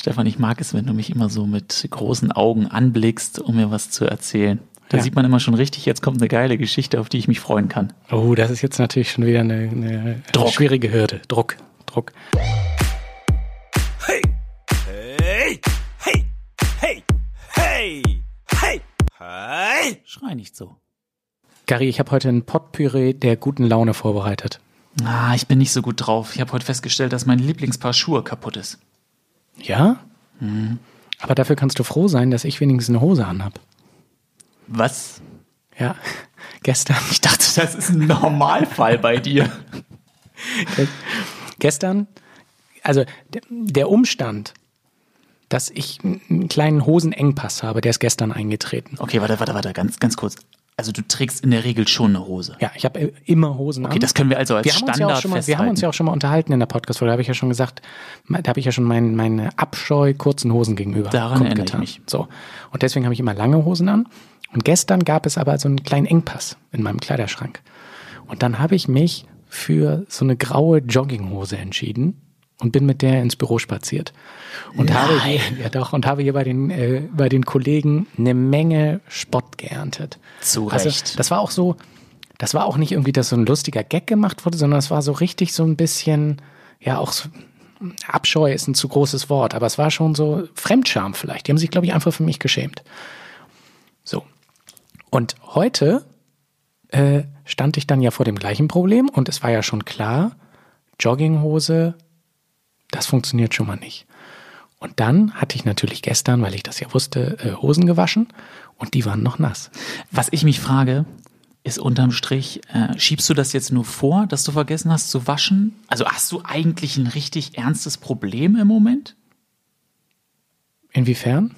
Stefan, ich mag es, wenn du mich immer so mit großen Augen anblickst, um mir was zu erzählen. Da ja. sieht man immer schon richtig, jetzt kommt eine geile Geschichte, auf die ich mich freuen kann. Oh, das ist jetzt natürlich schon wieder eine, eine Druck. schwierige Hürde. Druck, Druck. Hey, hey, hey, hey, hey, hey, hey. Schrei nicht so. Gary, ich habe heute ein Potpüree der guten Laune vorbereitet. Ah, ich bin nicht so gut drauf. Ich habe heute festgestellt, dass mein Lieblingspaar Schuhe kaputt ist. Ja? Mhm. Aber dafür kannst du froh sein, dass ich wenigstens eine Hose anhab. Was? Ja, gestern. Ich dachte, das ist ein Normalfall bei dir. gestern, also der Umstand, dass ich einen kleinen Hosenengpass habe, der ist gestern eingetreten. Okay, warte, warte, warte, ganz, ganz kurz. Also du trägst in der Regel schon eine Hose. Ja, ich habe immer Hosen okay, an. das können wir also als wir Standard ja mal, Wir haben uns ja auch schon mal unterhalten in der Podcast-Folge, da habe ich ja schon gesagt, da habe ich ja schon meinen meine Abscheu kurzen Hosen gegenüber Daran erinnere ich mich. So. Und deswegen habe ich immer lange Hosen an. Und gestern gab es aber so einen kleinen Engpass in meinem Kleiderschrank. Und dann habe ich mich für so eine graue Jogginghose entschieden und bin mit der ins Büro spaziert. Und Nein. habe hier, ja doch, und habe hier bei den, äh, bei den Kollegen eine Menge Spott geerntet. Zu also, Recht. Also, das war auch so, das war auch nicht irgendwie, dass so ein lustiger Gag gemacht wurde, sondern es war so richtig so ein bisschen, ja, auch so, Abscheu ist ein zu großes Wort, aber es war schon so Fremdscham vielleicht. Die haben sich, glaube ich, einfach für mich geschämt. So. Und heute äh, stand ich dann ja vor dem gleichen Problem und es war ja schon klar, Jogginghose, das funktioniert schon mal nicht. Und dann hatte ich natürlich gestern, weil ich das ja wusste, äh, Hosen gewaschen und die waren noch nass. Was ich mich frage, ist unterm Strich, äh, schiebst du das jetzt nur vor, dass du vergessen hast zu waschen? Also hast du eigentlich ein richtig ernstes Problem im Moment? Inwiefern?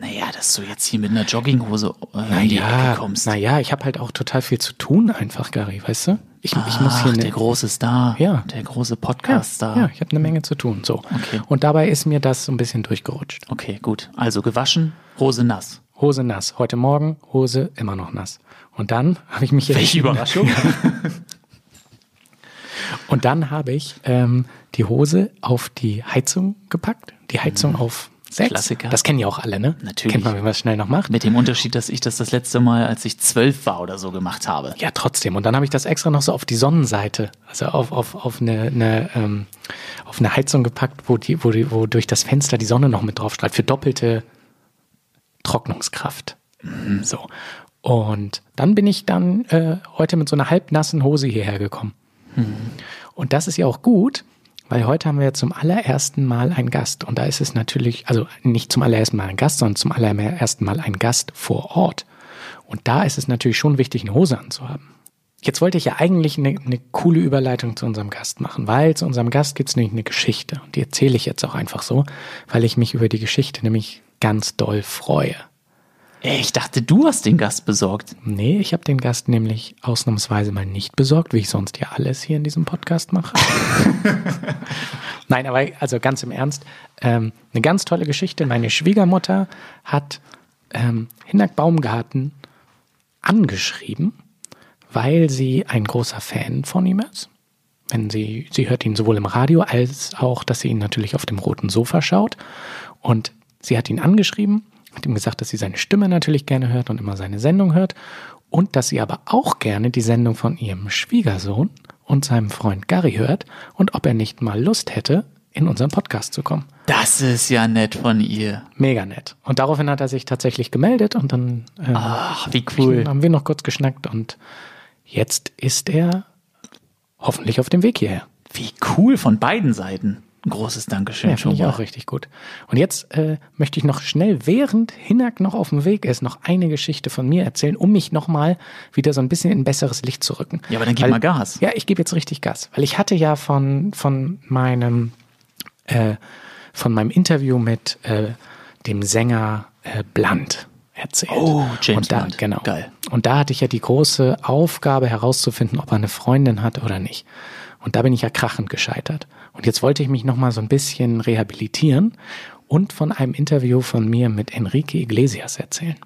Naja, dass du jetzt hier mit einer Jogginghose äh, naja, in die Ecke kommst. Naja, ich habe halt auch total viel zu tun einfach, Gary, weißt du? Ich, Ach, ich muss hier eine, der große Star, ja. der große Podcast-Star. Ja, ja, ich habe eine Menge zu tun. So. Okay. Und dabei ist mir das so ein bisschen durchgerutscht. Okay, gut. Also gewaschen, Hose nass. Hose nass. Heute Morgen Hose immer noch nass. Und dann habe ich mich jetzt. Welche Überraschung! Und dann habe ich ähm, die Hose auf die Heizung gepackt, die Heizung mhm. auf Sechs? Klassiker. Das kennen ja auch alle, ne? Natürlich. Kennt man, wenn man es schnell noch macht. Mit dem Unterschied, dass ich das das letzte Mal, als ich zwölf war oder so gemacht habe. Ja, trotzdem. Und dann habe ich das extra noch so auf die Sonnenseite, also auf, auf, auf, eine, eine, ähm, auf eine Heizung gepackt, wo, die, wo, die, wo durch das Fenster die Sonne noch mit drauf strahlt, für doppelte Trocknungskraft. Mhm. So. Und dann bin ich dann äh, heute mit so einer halbnassen Hose hierher gekommen. Mhm. Und das ist ja auch gut, weil heute haben wir zum allerersten Mal einen Gast. Und da ist es natürlich, also nicht zum allerersten Mal ein Gast, sondern zum allerersten Mal ein Gast vor Ort. Und da ist es natürlich schon wichtig, eine Hose anzuhaben. Jetzt wollte ich ja eigentlich eine, eine coole Überleitung zu unserem Gast machen, weil zu unserem Gast gibt es nämlich eine Geschichte. Und die erzähle ich jetzt auch einfach so, weil ich mich über die Geschichte nämlich ganz doll freue. Ich dachte, du hast den Gast besorgt. Nee, ich habe den Gast nämlich ausnahmsweise mal nicht besorgt, wie ich sonst ja alles hier in diesem Podcast mache. Nein, aber also ganz im Ernst, ähm, eine ganz tolle Geschichte. Meine Schwiegermutter hat ähm, Hinak Baumgarten angeschrieben, weil sie ein großer Fan von ihm ist. Wenn sie, sie hört ihn sowohl im Radio als auch, dass sie ihn natürlich auf dem roten Sofa schaut. Und sie hat ihn angeschrieben hat ihm gesagt, dass sie seine Stimme natürlich gerne hört und immer seine Sendung hört und dass sie aber auch gerne die Sendung von ihrem Schwiegersohn und seinem Freund Gary hört und ob er nicht mal Lust hätte, in unseren Podcast zu kommen. Das ist ja nett von ihr. Mega nett. Und daraufhin hat er sich tatsächlich gemeldet und dann ähm, Ach, wie cool. haben wir noch kurz geschnackt und jetzt ist er hoffentlich auf dem Weg hierher. Wie cool von beiden Seiten. Ein großes Dankeschön. Ja, finde ich auch richtig gut. Und jetzt äh, möchte ich noch schnell, während Hinak noch auf dem Weg ist, noch eine Geschichte von mir erzählen, um mich nochmal wieder so ein bisschen in besseres Licht zu rücken. Ja, aber dann gib weil, mal Gas. Ja, ich gebe jetzt richtig Gas. Weil ich hatte ja von, von meinem äh, von meinem Interview mit äh, dem Sänger äh, Blunt erzählt. Oh, James und da, Blunt. Genau. Geil. Und da hatte ich ja die große Aufgabe herauszufinden, ob er eine Freundin hat oder nicht. Und da bin ich ja krachend gescheitert. Und jetzt wollte ich mich nochmal so ein bisschen rehabilitieren und von einem Interview von mir mit Enrique Iglesias erzählen.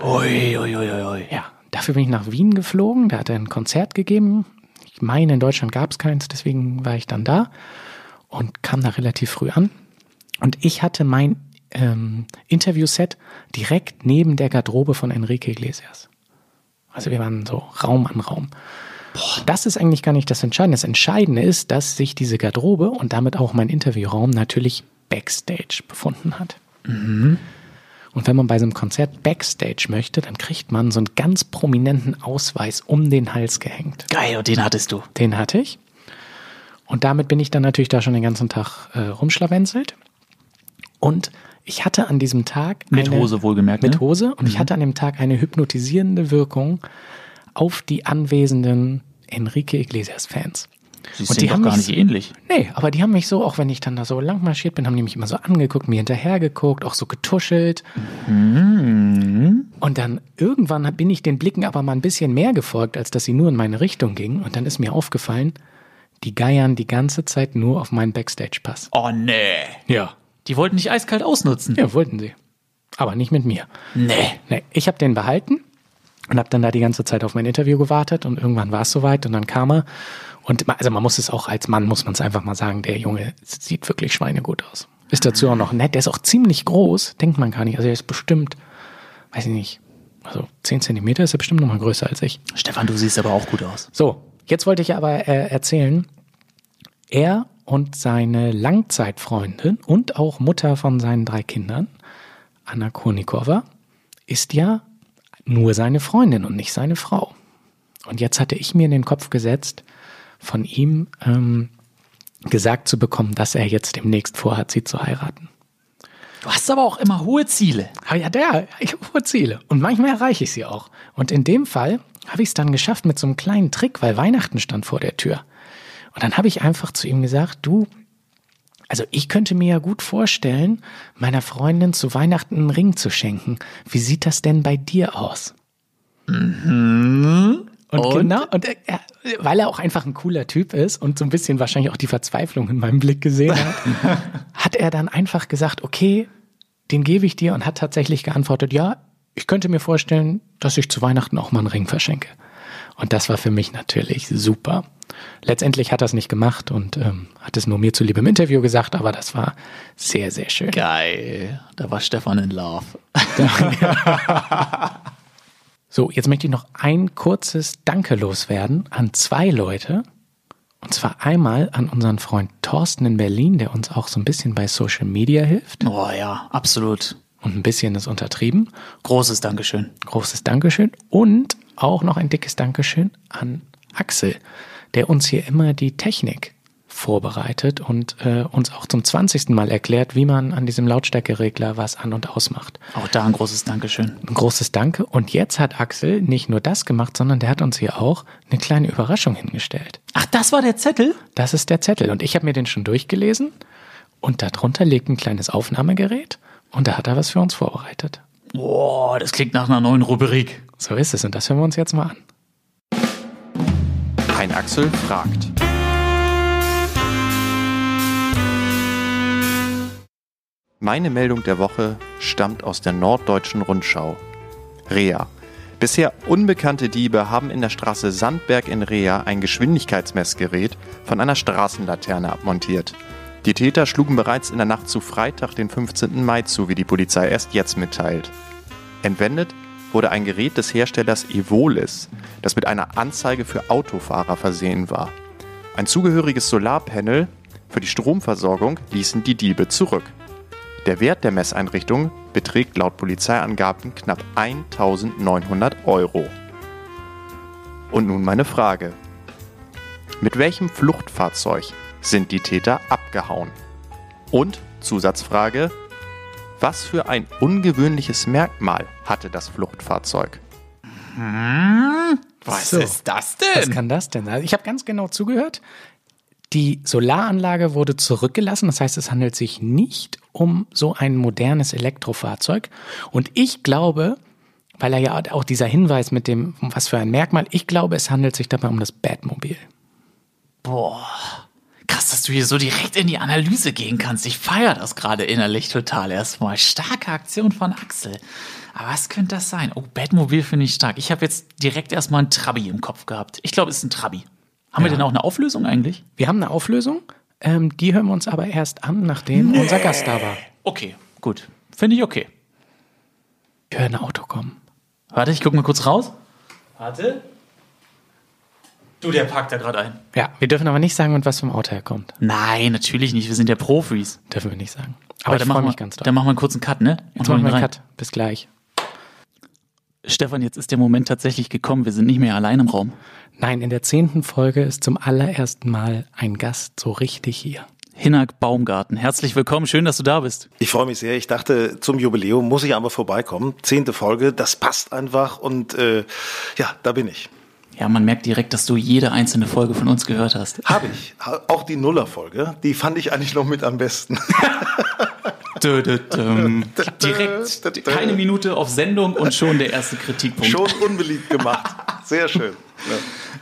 Ui, ui, ui, ui. Ja, dafür bin ich nach Wien geflogen, da hat er ein Konzert gegeben. Ich meine, in Deutschland gab es keins, deswegen war ich dann da und kam da relativ früh an. Und ich hatte mein ähm, Interviewset direkt neben der Garderobe von Enrique Iglesias. Also wir waren so Raum an Raum. Boah. Das ist eigentlich gar nicht das Entscheidende. Das Entscheidende ist, dass sich diese Garderobe und damit auch mein Interviewraum natürlich backstage befunden hat. Mhm. Und wenn man bei so einem Konzert Backstage möchte, dann kriegt man so einen ganz prominenten Ausweis um den Hals gehängt. Geil, und den hattest du. Den hatte ich. Und damit bin ich dann natürlich da schon den ganzen Tag äh, rumschlawenzelt. Und ich hatte an diesem Tag. Mit eine, Hose wohlgemerkt. Mit ne? Hose. Und mhm. ich hatte an dem Tag eine hypnotisierende Wirkung auf die anwesenden Enrique Iglesias-Fans. Sie sind die doch gar nicht so, ähnlich. Nee, aber die haben mich so, auch wenn ich dann da so lang marschiert bin, haben die mich immer so angeguckt, mir hinterhergeguckt, auch so getuschelt. Mhm. Und dann irgendwann bin ich den Blicken aber mal ein bisschen mehr gefolgt, als dass sie nur in meine Richtung gingen. Und dann ist mir aufgefallen, die geiern die ganze Zeit nur auf meinen Backstage-Pass. Oh nee. Ja. Die wollten dich eiskalt ausnutzen. Ja, wollten sie. Aber nicht mit mir. Nee. Nee, ich habe den behalten und habe dann da die ganze Zeit auf mein Interview gewartet und irgendwann war es soweit und dann kam er und also man muss es auch als Mann, muss man es einfach mal sagen, der Junge sieht wirklich schweinegut aus. Ist dazu auch noch nett. Der ist auch ziemlich groß, denkt man gar nicht. Also er ist bestimmt, weiß ich nicht, also 10 Zentimeter ist er bestimmt noch mal größer als ich. Stefan, du siehst aber auch gut aus. So, jetzt wollte ich aber äh, erzählen, er und seine Langzeitfreundin und auch Mutter von seinen drei Kindern, Anna Kurnikova, ist ja nur seine Freundin und nicht seine Frau. Und jetzt hatte ich mir in den Kopf gesetzt, von ihm ähm, gesagt zu bekommen, dass er jetzt demnächst vorhat, sie zu heiraten. Du hast aber auch immer hohe Ziele. Aber ja, der, ich habe hohe Ziele. Und manchmal erreiche ich sie auch. Und in dem Fall habe ich es dann geschafft mit so einem kleinen Trick, weil Weihnachten stand vor der Tür. Und dann habe ich einfach zu ihm gesagt, du, also ich könnte mir ja gut vorstellen, meiner Freundin zu Weihnachten einen Ring zu schenken. Wie sieht das denn bei dir aus? Mhm. Und, und, genau, und er, weil er auch einfach ein cooler Typ ist und so ein bisschen wahrscheinlich auch die Verzweiflung in meinem Blick gesehen hat, hat er dann einfach gesagt, okay, den gebe ich dir und hat tatsächlich geantwortet, ja, ich könnte mir vorstellen, dass ich zu Weihnachten auch mal einen Ring verschenke. Und das war für mich natürlich super. Letztendlich hat er es nicht gemacht und ähm, hat es nur mir zuliebe im Interview gesagt, aber das war sehr, sehr schön. Geil. Da war Stefan in Love. So, jetzt möchte ich noch ein kurzes Danke loswerden an zwei Leute. Und zwar einmal an unseren Freund Thorsten in Berlin, der uns auch so ein bisschen bei Social Media hilft. Oh ja, absolut. Und ein bisschen ist untertrieben. Großes Dankeschön. Großes Dankeschön. Und auch noch ein dickes Dankeschön an Axel, der uns hier immer die Technik vorbereitet und äh, uns auch zum 20. Mal erklärt, wie man an diesem Lautstärkeregler was an- und ausmacht. Auch da ein großes Dankeschön. Ein großes Danke. Und jetzt hat Axel nicht nur das gemacht, sondern der hat uns hier auch eine kleine Überraschung hingestellt. Ach, das war der Zettel? Das ist der Zettel. Und ich habe mir den schon durchgelesen. Und darunter liegt ein kleines Aufnahmegerät. Und da hat er was für uns vorbereitet. Boah, das klingt nach einer neuen Rubrik. So ist es. Und das hören wir uns jetzt mal an. Ein Axel fragt. Meine Meldung der Woche stammt aus der Norddeutschen Rundschau. Rea. Bisher unbekannte Diebe haben in der Straße Sandberg in Rea ein Geschwindigkeitsmessgerät von einer Straßenlaterne abmontiert. Die Täter schlugen bereits in der Nacht zu Freitag, den 15. Mai zu, wie die Polizei erst jetzt mitteilt. Entwendet wurde ein Gerät des Herstellers Evolis, das mit einer Anzeige für Autofahrer versehen war. Ein zugehöriges Solarpanel für die Stromversorgung ließen die Diebe zurück. Der Wert der Messeinrichtung beträgt laut Polizeiangaben knapp 1900 Euro. Und nun meine Frage. Mit welchem Fluchtfahrzeug sind die Täter abgehauen? Und Zusatzfrage, was für ein ungewöhnliches Merkmal hatte das Fluchtfahrzeug? Hm, was so, ist das denn? Was kann das denn? Also ich habe ganz genau zugehört. Die Solaranlage wurde zurückgelassen, das heißt, es handelt sich nicht um so ein modernes Elektrofahrzeug. Und ich glaube, weil er ja auch dieser Hinweis mit dem, was für ein Merkmal, ich glaube, es handelt sich dabei um das Batmobil. Boah. Krass, dass du hier so direkt in die Analyse gehen kannst. Ich feiere das gerade innerlich total erstmal. Starke Aktion von Axel. Aber was könnte das sein? Oh, Batmobil finde ich stark. Ich habe jetzt direkt erstmal ein Trabi im Kopf gehabt. Ich glaube, es ist ein Trabi. Haben ja. wir denn auch eine Auflösung eigentlich? Wir haben eine Auflösung. Ähm, die hören wir uns aber erst an, nachdem unser Gast da war. Okay, gut. Finde ich okay. Ich höre ein Auto kommen. Warte, ich guck mal kurz raus. Warte. Du, der parkt da gerade ein. Ja, wir dürfen aber nicht sagen, und was vom Auto her kommt. Nein, natürlich nicht. Wir sind ja Profis. Dürfen wir nicht sagen. Aber ich dann freue machen mich wir, ganz doll. Dann machen wir einen kurzen Cut, ne? Jetzt hol machen wir einen rein. Cut. Bis gleich. Stefan, jetzt ist der Moment tatsächlich gekommen. Wir sind nicht mehr allein im Raum. Nein, in der zehnten Folge ist zum allerersten Mal ein Gast so richtig hier. Hinak Baumgarten. Herzlich willkommen. Schön, dass du da bist. Ich freue mich sehr. Ich dachte, zum Jubiläum muss ich einfach vorbeikommen. Zehnte Folge, das passt einfach und äh, ja, da bin ich. Ja, man merkt direkt, dass du jede einzelne Folge von uns gehört hast. Habe ich. Auch die Nuller-Folge, die fand ich eigentlich noch mit am besten. Dö, dö, düm. Direkt keine Minute auf Sendung und schon der erste Kritikpunkt. Schon unbeliebt gemacht. Sehr schön.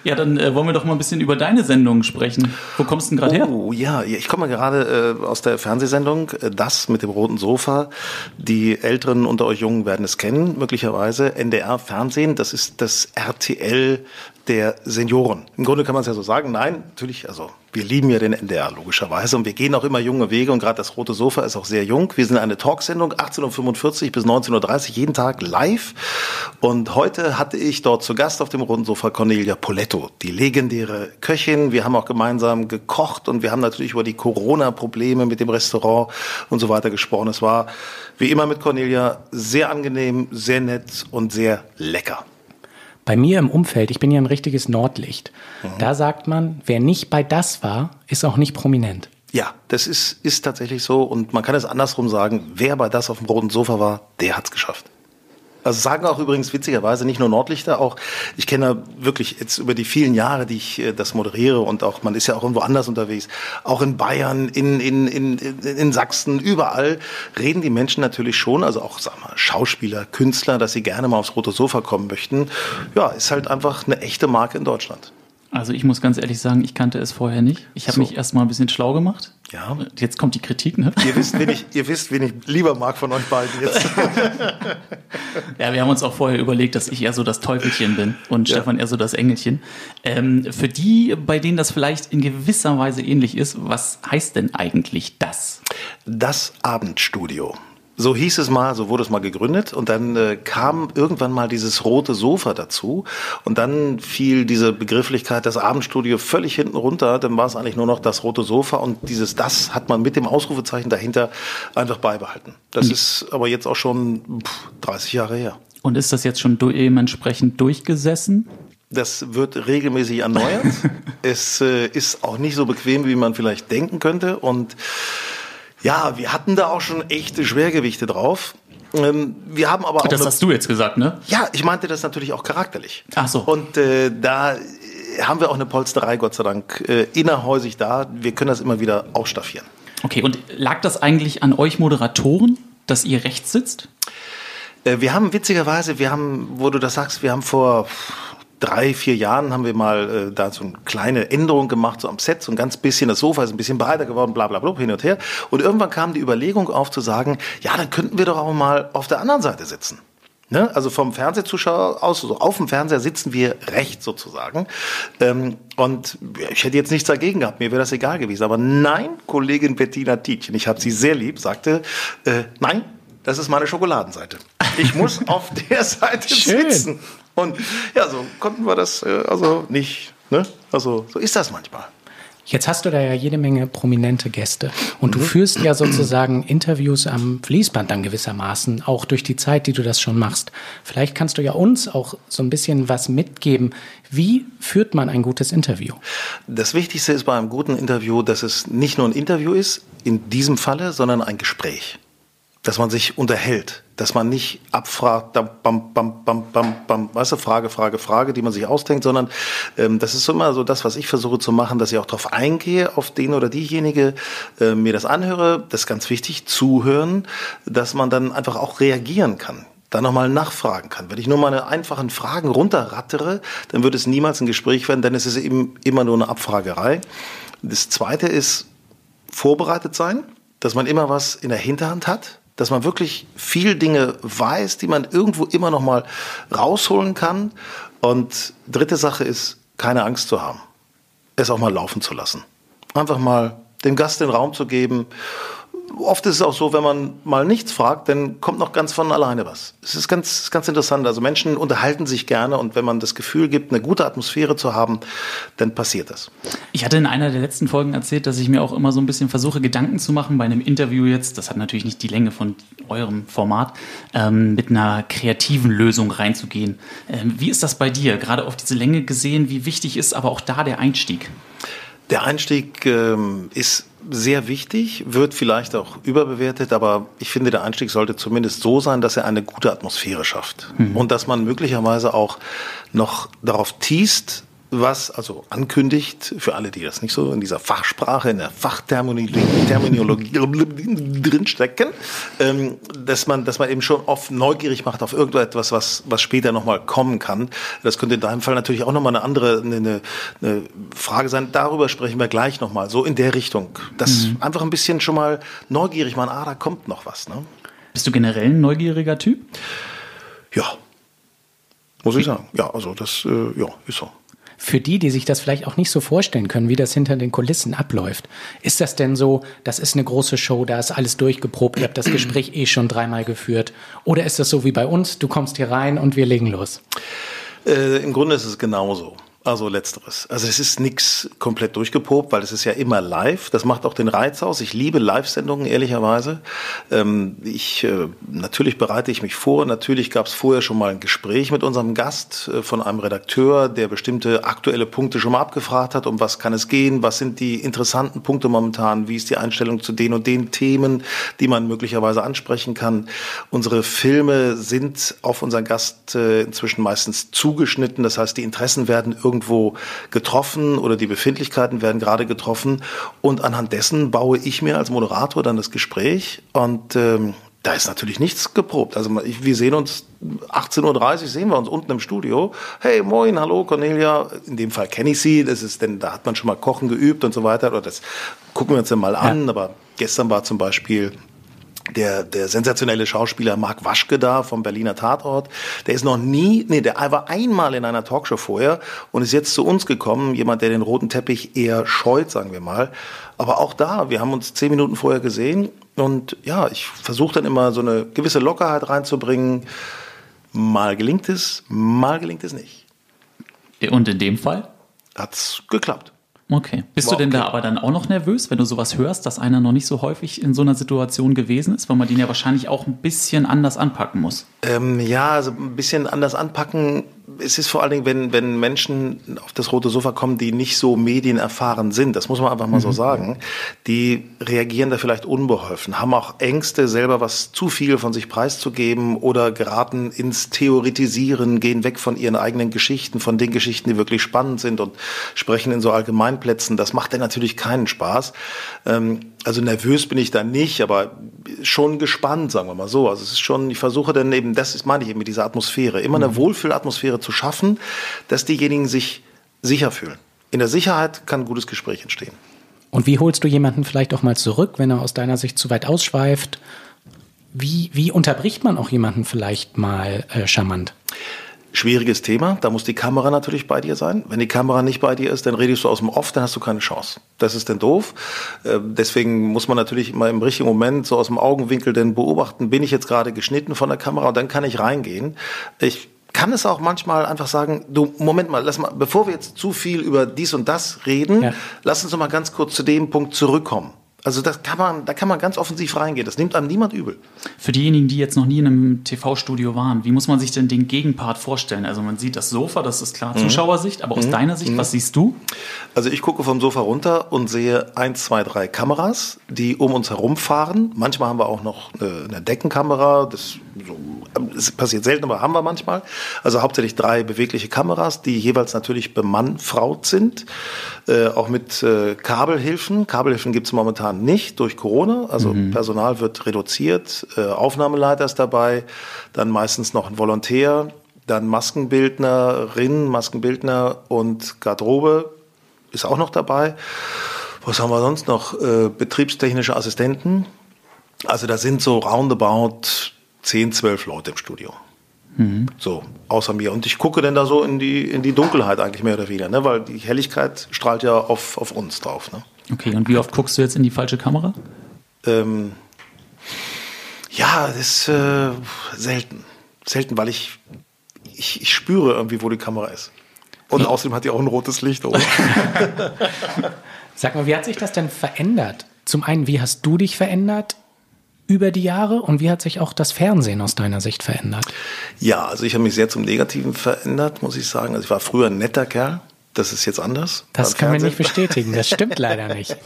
Ja. Dann äh, wollen wir doch mal ein bisschen über deine Sendung sprechen. Wo kommst du denn gerade her? Oh ja, ich komme gerade äh, aus der Fernsehsendung äh, Das mit dem roten Sofa. Die Älteren unter euch Jungen werden es kennen, möglicherweise. NDR Fernsehen, das ist das RTL der Senioren. Im Grunde kann man es ja so sagen. Nein, natürlich, also wir lieben ja den NDR logischerweise und wir gehen auch immer junge Wege und gerade das rote Sofa ist auch sehr jung. Wir sind eine Talksendung 18.45 bis 19.30 Uhr jeden Tag live und heute hatte ich dort zu Gast auf dem roten Sofa Cornelia Poletto, die legendäre Köchin. Wir haben auch gemeinsam gekocht und wir haben natürlich über die Corona-Probleme mit dem Restaurant und so weiter gesprochen. Es war wie immer mit Cornelia sehr angenehm, sehr nett und sehr lecker. Bei mir im Umfeld, ich bin ja ein richtiges Nordlicht. Da sagt man, wer nicht bei das war, ist auch nicht prominent. Ja, das ist, ist tatsächlich so und man kann es andersrum sagen, wer bei das auf dem roten Sofa war, der hat's geschafft. Also sagen auch übrigens witzigerweise nicht nur Nordlichter, auch ich kenne wirklich jetzt über die vielen Jahre, die ich äh, das moderiere und auch man ist ja auch irgendwo anders unterwegs, auch in Bayern, in, in, in, in Sachsen, überall reden die Menschen natürlich schon, also auch sag mal, Schauspieler, Künstler, dass sie gerne mal aufs rote Sofa kommen möchten. Ja, ist halt einfach eine echte Marke in Deutschland. Also ich muss ganz ehrlich sagen, ich kannte es vorher nicht. Ich habe So. mich erst mal ein bisschen schlau gemacht. Ja. Jetzt kommt die Kritik, ne? Ihr wisst, wen ich, ihr wisst, wen ich lieber mag von euch beiden jetzt. Ja, wir haben uns auch vorher überlegt, dass ich eher so das Teufelchen bin und Ja. Stefan eher so das Engelchen. Ähm, für die, bei denen das vielleicht in gewisser Weise ähnlich ist, was heißt denn eigentlich das? Das Abendstudio. So hieß es mal, so wurde es mal gegründet und dann äh, kam irgendwann mal dieses rote Sofa dazu und dann fiel diese Begrifflichkeit das Abendstudio völlig hinten runter, dann war es eigentlich nur noch das rote Sofa und dieses das hat man mit dem Ausrufezeichen dahinter einfach beibehalten. Das ist aber jetzt auch schon pff, 30 Jahre her. Und ist das jetzt schon dementsprechend durchgesessen? Das wird regelmäßig erneuert. es äh, ist auch nicht so bequem, wie man vielleicht denken könnte. Und ja, wir hatten da auch schon echte Schwergewichte drauf. Ähm, wir haben aber auch. Das hast du jetzt gesagt, ne? ja, ich meinte das natürlich auch charakterlich. Ach so. Und äh, da äh, haben wir auch eine Polsterei, Gott sei Dank, äh, innerhäusig da. Wir können das immer wieder ausstaffieren. Okay, und lag das eigentlich an euch Moderatoren, dass ihr rechts sitzt? Äh, Wir haben witzigerweise, wir haben, wo du das sagst, wir haben vor drei, vier Jahren haben wir mal äh, da so eine kleine Änderung gemacht, so am Set, so ein ganz bisschen, das Sofa ist ein bisschen breiter geworden, bla bla bla, hin und her. Und irgendwann kam die Überlegung auf zu sagen, ja, dann könnten wir doch auch mal auf der anderen Seite sitzen. Ne? Also vom Fernsehzuschauer aus, so auf dem Fernseher sitzen wir rechts sozusagen. Ähm, und ich hätte jetzt nichts dagegen gehabt, mir wäre das egal gewesen. Aber nein, Kollegin Bettina Tietjen, ich habe sie sehr lieb, sagte, äh, nein, das ist meine Schokoladenseite. Ich muss auf der Seite Schön. sitzen. Und ja, so konnten wir das äh, also nicht. Ne? Also so ist das manchmal. Jetzt hast du da ja jede Menge prominente Gäste und Mhm. du führst ja sozusagen Interviews am Fließband dann gewissermaßen, auch durch die Zeit, die du das schon machst. Vielleicht kannst du ja uns auch so ein bisschen was mitgeben. Wie führt man ein gutes Interview? Das Wichtigste ist bei einem guten Interview, dass es nicht nur ein Interview ist, in diesem Falle, sondern ein Gespräch. Dass man sich unterhält, dass man nicht abfragt, bam, bam, bam, bam, bam, weißt du, Frage, Frage, Frage, die man sich ausdenkt, sondern ähm, das ist immer so das, was ich versuche zu machen, dass ich auch darauf eingehe, auf den oder diejenige, äh, mir das anhöre, das ist ganz wichtig, zuhören, dass man dann einfach auch reagieren kann da nochmal nachfragen kann. Wenn ich nur meine einfachen Fragen runterrattere, dann wird es niemals ein Gespräch werden, denn es ist eben immer nur eine Abfragerei. Das Zweite ist vorbereitet sein, dass man immer was in der Hinterhand hat, dass man wirklich viel Dinge weiß, die man irgendwo immer noch mal rausholen kann. Und dritte Sache ist, keine Angst zu haben, es auch mal laufen zu lassen. Einfach mal dem Gast den Raum zu geben oft ist es auch so, wenn man mal nichts fragt, dann kommt noch ganz von alleine was. Es ist ganz, ganz interessant. Also Menschen unterhalten sich gerne und wenn man das Gefühl gibt, eine gute Atmosphäre zu haben, dann passiert das. Ich hatte in einer der letzten Folgen erzählt, dass ich mir auch immer so ein bisschen versuche, Gedanken zu machen bei einem Interview jetzt. Das hat natürlich nicht die Länge von eurem Format, ähm, mit einer kreativen Lösung reinzugehen. Ähm, wie ist das bei dir? Gerade auf diese Länge gesehen, wie wichtig ist aber auch da der Einstieg? Der Einstieg ähm, ist sehr wichtig, wird vielleicht auch überbewertet, aber ich finde, der Einstieg sollte zumindest so sein, dass er eine gute Atmosphäre schafft. Mhm. Und dass man möglicherweise auch noch darauf teast, was also ankündigt, für alle, die das nicht so in dieser Fachsprache, in der Fachterminologie drinstecken, ähm, dass man, dass man eben schon oft neugierig macht auf irgendetwas, was, was später nochmal kommen kann. Das könnte in deinem Fall natürlich auch nochmal eine andere, eine, eine Frage sein. Darüber sprechen wir gleich nochmal, so in der Richtung. Das mhm. einfach ein bisschen schon mal neugierig machen, ah, da kommt noch was. Ne? Bist du generell ein neugieriger Typ? Ja. Muss ich sagen. Ja, also das, äh, ja, ist so. Für die, die sich das vielleicht auch nicht so vorstellen können, wie das hinter den Kulissen abläuft, ist das denn so, das ist eine große Show, da ist alles durchgeprobt, ihr habt das Gespräch eh schon dreimal geführt? Oder ist das so wie bei uns, du kommst hier rein und wir legen los? Äh, Im Grunde ist es genauso. Also letzteres. Also es ist nichts komplett durchgeprobt, weil es ist ja immer live. Das macht auch den Reiz aus. Ich liebe Live-Sendungen, ehrlicherweise. Ähm, ich, äh, natürlich bereite ich mich vor. Natürlich gab es vorher schon mal ein Gespräch mit unserem Gast äh, von einem Redakteur, der bestimmte aktuelle Punkte schon mal abgefragt hat. Um was kann es gehen? Was sind die interessanten Punkte momentan? Wie ist die Einstellung zu den und den Themen, die man möglicherweise ansprechen kann? Unsere Filme sind auf unseren Gast äh, inzwischen meistens zugeschnitten. Das heißt, die Interessen werden irgendwo getroffen oder die Befindlichkeiten werden gerade getroffen und anhand dessen baue ich mir als Moderator dann das Gespräch und ähm, da ist natürlich nichts geprobt. Also wir sehen uns 18.30 Uhr sehen wir uns unten im Studio. Hey, moin, hallo Cornelia. In dem Fall kenne ich sie. Das ist denn, da hat man schon mal Kochen geübt und so weiter. Oder das gucken wir uns dann mal an. Ja. Aber gestern war zum Beispiel der, der sensationelle Schauspieler Marc Waschke da vom Berliner Tatort, der ist noch nie, nee, der war einmal in einer Talkshow vorher und ist jetzt zu uns gekommen, jemand, der den roten Teppich eher scheut, sagen wir mal. Aber auch da, wir haben uns zehn Minuten vorher gesehen und ja, ich versuche dann immer so eine gewisse Lockerheit reinzubringen. Mal gelingt es, mal gelingt es nicht. Und in dem Fall? Hat's geklappt. Okay. Bist War du denn okay. da aber dann auch noch nervös, wenn du sowas hörst, dass einer noch nicht so häufig in so einer Situation gewesen ist, weil man den ja wahrscheinlich auch ein bisschen anders anpacken muss? Ähm, ja, also ein bisschen anders anpacken es ist vor allen Dingen, wenn, wenn Menschen auf das rote Sofa kommen, die nicht so medienerfahren sind, das muss man einfach mal mhm. so sagen, die reagieren da vielleicht unbeholfen, haben auch Ängste, selber was zu viel von sich preiszugeben oder geraten ins Theoretisieren, gehen weg von ihren eigenen Geschichten, von den Geschichten, die wirklich spannend sind und sprechen in so Allgemeinplätzen. Das macht dann natürlich keinen Spaß. Ähm, also nervös bin ich da nicht, aber schon gespannt, sagen wir mal so. Also es ist schon, ich versuche dann eben, das ist, meine ich eben mit dieser Atmosphäre, immer eine mhm. Wohlfühlatmosphäre zu schaffen, dass diejenigen sich sicher fühlen. In der Sicherheit kann ein gutes Gespräch entstehen. Und wie holst du jemanden vielleicht auch mal zurück, wenn er aus deiner Sicht zu weit ausschweift? Wie, wie unterbricht man auch jemanden vielleicht mal äh, charmant? Schwieriges Thema, da muss die Kamera natürlich bei dir sein. Wenn die Kamera nicht bei dir ist, dann redest du aus dem Off, dann hast du keine Chance. Das ist dann doof. Ähm, deswegen muss man natürlich immer im richtigen Moment so aus dem Augenwinkel denn beobachten, bin ich jetzt gerade geschnitten von der Kamera und dann kann ich reingehen. Ich kann es auch manchmal einfach sagen, du, Moment mal, lass mal, bevor wir jetzt zu viel über dies und das reden, ja. lass uns doch mal ganz kurz zu dem Punkt zurückkommen. Also das kann man, da kann man ganz offensiv reingehen. Das nimmt einem niemand übel. Für diejenigen, die jetzt noch nie in einem TV-Studio waren, wie muss man sich denn den Gegenpart vorstellen? Also man sieht das Sofa, das ist klar mhm. Zuschauersicht, aber aus mhm. deiner Sicht, mhm. was siehst du? Also ich gucke vom Sofa runter und sehe eins, zwei, drei Kameras, die um uns herumfahren. Manchmal haben wir auch noch eine, Deckenkamera. Das, so, das passiert selten, aber haben wir manchmal. Also hauptsächlich drei bewegliche Kameras, die jeweils natürlich bemannfraut sind, äh, auch mit äh, Kabelhilfen. Kabelhilfen gibt es momentan nicht durch Corona. Also mhm. Personal wird reduziert, äh, Aufnahmeleiter ist dabei, dann meistens noch ein Volontär, dann Maskenbildnerin, Maskenbildner und Garderobe ist auch noch dabei. Was haben wir sonst noch? Äh, betriebstechnische Assistenten. Also da sind so roundabout 10, 12 Leute im Studio. Mhm. So, außer mir. Und ich gucke dann da so in die, in die Dunkelheit eigentlich mehr oder weniger, ne? weil die Helligkeit strahlt ja auf, auf uns drauf. Ne? Okay, und wie oft guckst du jetzt in die falsche Kamera? Ähm, ja, das ist äh, selten. Selten, weil ich, ich, ich spüre irgendwie, wo die Kamera ist. Und außerdem hat die auch ein rotes Licht. Oder? Sag mal, wie hat sich das denn verändert? Zum einen, wie hast du dich verändert über die Jahre und wie hat sich auch das Fernsehen aus deiner Sicht verändert? Ja, also ich habe mich sehr zum Negativen verändert, muss ich sagen. Also ich war früher ein netter Kerl. Das ist jetzt anders. Das können wir nicht bestätigen. Das stimmt leider nicht.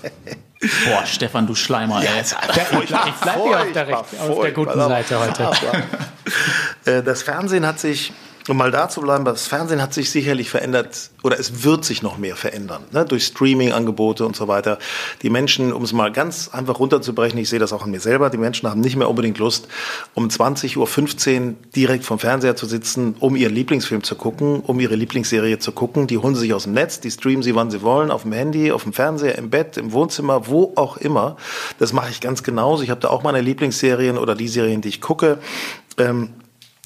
Boah, Stefan, du Schleimer. ey. Ich bleibe hier auf der, recht, auf der guten Seite heute. Äh, Das Fernsehen hat sich, um mal da zu bleiben, das Fernsehen hat sich sicherlich verändert oder es wird sich noch mehr verändern, ne? durch Streaming-Angebote und so weiter. Die Menschen, um es mal ganz einfach runterzubrechen, ich sehe das auch an mir selber, die Menschen haben nicht mehr unbedingt Lust, um 20.15 Uhr direkt vom Fernseher zu sitzen, um ihren Lieblingsfilm zu gucken, um ihre Lieblingsserie zu gucken. Die holen sie sich aus dem Netz, die streamen sie, wann sie wollen, auf dem Handy, auf dem Fernseher, im Bett, im Wohnzimmer, wo auch immer. Das mache ich ganz genauso. Ich habe da auch meine Lieblingsserien oder die Serien, die ich gucke. Ähm,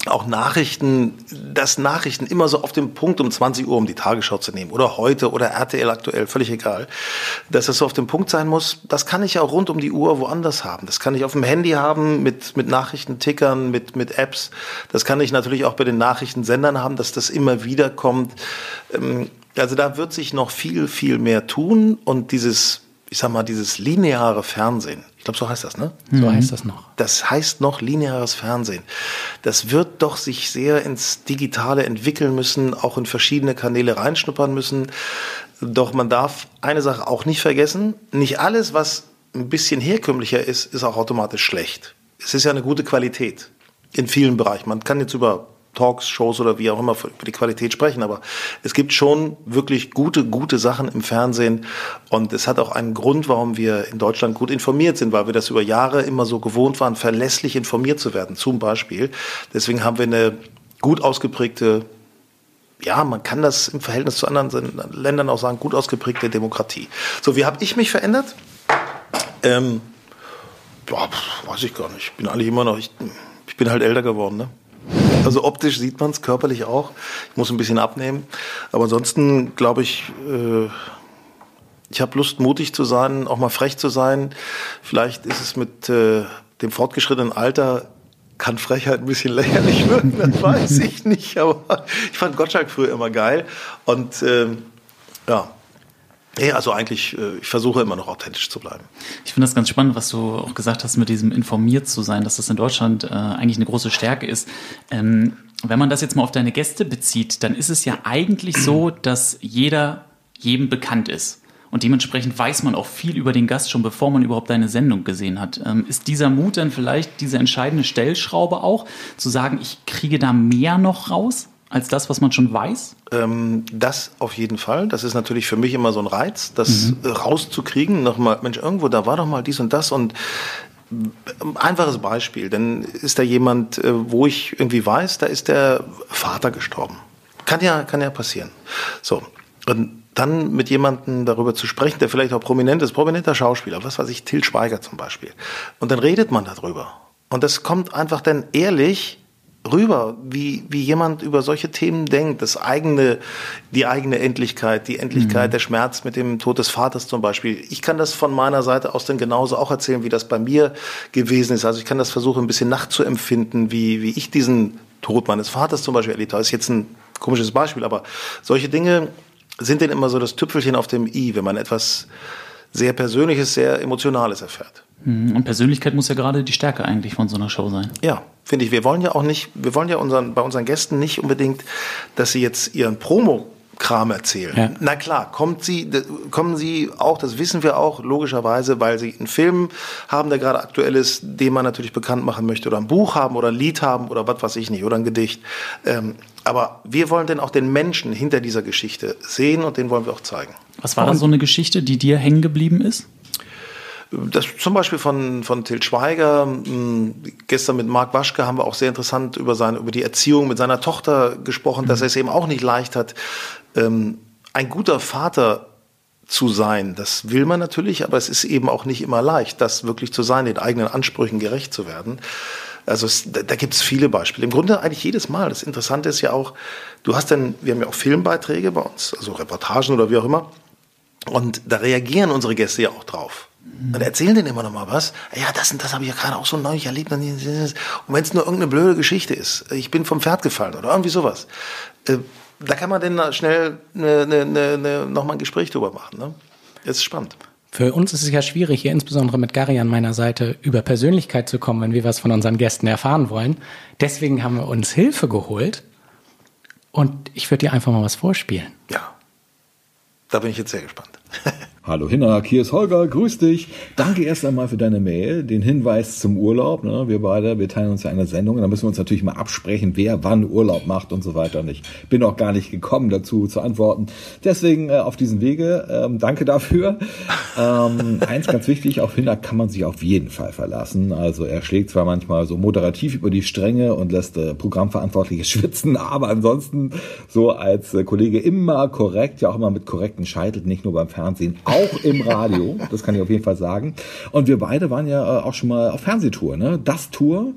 auch Nachrichten, dass Nachrichten immer so auf dem Punkt um 20 Uhr, um die Tagesschau zu nehmen, oder heute oder RTL aktuell, völlig egal, dass es so auf dem Punkt sein muss, das kann ich auch rund um die Uhr woanders haben. Das kann ich auf dem Handy haben, mit, mit Nachrichtentickern, mit, mit Apps. Das kann ich natürlich auch bei den Nachrichtensendern haben, dass das immer wieder kommt. Ähm, Also da wird sich noch viel, viel mehr tun und dieses, ich sag mal, dieses lineare Fernsehen, ich glaube, so heißt das, ne? So heißt das noch. Das heißt noch lineares Fernsehen. Das wird doch sich sehr ins Digitale entwickeln müssen, auch in verschiedene Kanäle reinschnuppern müssen. Doch man darf eine Sache auch nicht vergessen. Nicht alles, was ein bisschen herkömmlicher ist, ist auch automatisch schlecht. Es ist ja eine gute Qualität in vielen Bereichen. Man kann jetzt über Talks, Shows oder wie auch immer über die Qualität sprechen, aber es gibt schon wirklich gute, gute Sachen im Fernsehen und es hat auch einen Grund, warum wir in Deutschland gut informiert sind, weil wir das über Jahre immer so gewohnt waren, verlässlich informiert zu werden, zum Beispiel. Deswegen haben wir eine gut ausgeprägte ja, man kann das im Verhältnis zu anderen Ländern auch sagen, gut ausgeprägte Demokratie. So, wie habe ich mich verändert? Ähm, ja, weiß ich gar nicht. Ich bin eigentlich immer noch, ich, ich bin halt älter geworden, ne? Also optisch sieht man es, körperlich auch. Ich muss ein bisschen abnehmen. Aber ansonsten glaube ich, äh, ich habe Lust, mutig zu sein, auch mal frech zu sein. Vielleicht ist es mit äh, dem fortgeschrittenen Alter, kann Frechheit ein bisschen lächerlich wirken, das weiß ich nicht. Aber ich fand Gottschalk früher immer geil. Und ähm, ja, Nee, also eigentlich, äh, ich versuche immer noch authentisch zu bleiben. Ich finde das ganz spannend, was du auch gesagt hast mit diesem informiert zu sein, dass das in Deutschland äh, eigentlich eine große Stärke ist. Ähm, wenn man das jetzt mal auf deine Gäste bezieht, dann ist es ja eigentlich so, dass jeder jedem bekannt ist. Und dementsprechend weiß man auch viel über den Gast schon, bevor man überhaupt deine Sendung gesehen hat. Ähm, ist dieser Mut dann vielleicht diese entscheidende Stellschraube auch, zu sagen, ich kriege da mehr noch raus? Als das, was man schon weiß? Ähm, das auf jeden Fall. Das ist natürlich für mich immer so ein Reiz, das mhm. rauszukriegen. Nochmal, Mensch, irgendwo, da war doch mal dies und das und ein einfaches Beispiel, denn ist da jemand, äh, wo ich irgendwie weiß, da ist der Vater gestorben. Kann ja, kann ja passieren. So. Und dann mit jemandem darüber zu sprechen, der vielleicht auch prominent ist, prominenter Schauspieler, was weiß ich, Till Schweiger zum Beispiel. Und dann redet man darüber. Und das kommt einfach dann ehrlich rüber, wie, wie jemand über solche Themen denkt, das eigene, die eigene Endlichkeit, die Endlichkeit, mhm. der Schmerz mit dem Tod des Vaters zum Beispiel. Ich kann das von meiner Seite aus dann genauso auch erzählen, wie das bei mir gewesen ist. Also ich kann das versuchen, ein bisschen nachzuempfinden, wie, wie ich diesen Tod meines Vaters zum Beispiel erlebt habe. Das ist jetzt ein komisches Beispiel, aber solche Dinge sind dann immer so das Tüpfelchen auf dem i, wenn man etwas sehr Persönliches, sehr Emotionales erfährt. Mhm. Und Persönlichkeit muss ja gerade die Stärke eigentlich von so einer Show sein. Ja, finde ich. Wir wollen ja auch nicht, wir wollen ja unseren, bei unseren Gästen nicht unbedingt, dass sie jetzt ihren Promo Kram erzählen. Ja. Na klar, kommt sie, kommen sie auch, das wissen wir auch, logischerweise, weil sie einen Film haben, der gerade aktuell ist, den man natürlich bekannt machen möchte, oder ein Buch haben, oder ein Lied haben, oder was weiß ich nicht, oder ein Gedicht. Ähm, aber wir wollen denn auch den Menschen hinter dieser Geschichte sehen und den wollen wir auch zeigen. Was war da so eine Geschichte, die dir hängen geblieben ist? Das zum Beispiel von, von Til Schweiger. Hm, gestern mit Marc Waschke haben wir auch sehr interessant über, seine, über die Erziehung mit seiner Tochter gesprochen, dass mhm. er es eben auch nicht leicht hat, ähm, ein guter Vater zu sein. Das will man natürlich, aber es ist eben auch nicht immer leicht, das wirklich zu sein, den eigenen Ansprüchen gerecht zu werden. Also es, da, da gibt es viele Beispiele. Im Grunde eigentlich jedes Mal. Das Interessante ist ja auch, du hast dann, wir haben ja auch Filmbeiträge bei uns, also Reportagen oder wie auch immer. Und da reagieren unsere Gäste ja auch drauf. Und erzählen denen immer noch mal was. Ja, das und das habe ich ja gerade auch so neulich erlebt. Und wenn es nur irgendeine blöde Geschichte ist, ich bin vom Pferd gefallen oder irgendwie sowas, äh, da kann man dann schnell ne, ne, ne, ne, noch mal ein Gespräch drüber machen. Ne? Das ist spannend. Für uns ist es ja schwierig, hier insbesondere mit Gary an meiner Seite über Persönlichkeit zu kommen, wenn wir was von unseren Gästen erfahren wollen. Deswegen haben wir uns Hilfe geholt und ich würde dir einfach mal was vorspielen. Ja, da bin ich jetzt sehr gespannt. Hallo Hinak, hier ist Holger, grüß dich. Danke erst einmal für deine Mail, den Hinweis zum Urlaub. Ne? Wir beide, wir teilen uns ja eine Sendung und da müssen wir uns natürlich mal absprechen, wer wann Urlaub macht und so weiter. Und ich bin auch gar nicht gekommen dazu zu antworten. Deswegen äh, auf diesem Wege, ähm, danke dafür. Ähm, eins ganz wichtig, auf Hinak kann man sich auf jeden Fall verlassen. Also er schlägt zwar manchmal so moderativ über die Stränge und lässt äh, Programmverantwortliche schwitzen, aber ansonsten so als äh, Kollege immer korrekt, ja auch immer mit korrekten Scheitel, nicht nur beim Fernsehen, auch im Radio. Das kann ich auf jeden Fall sagen. Und wir beide waren ja äh, auch schon mal auf Fernsehtour, ne? Das Tour.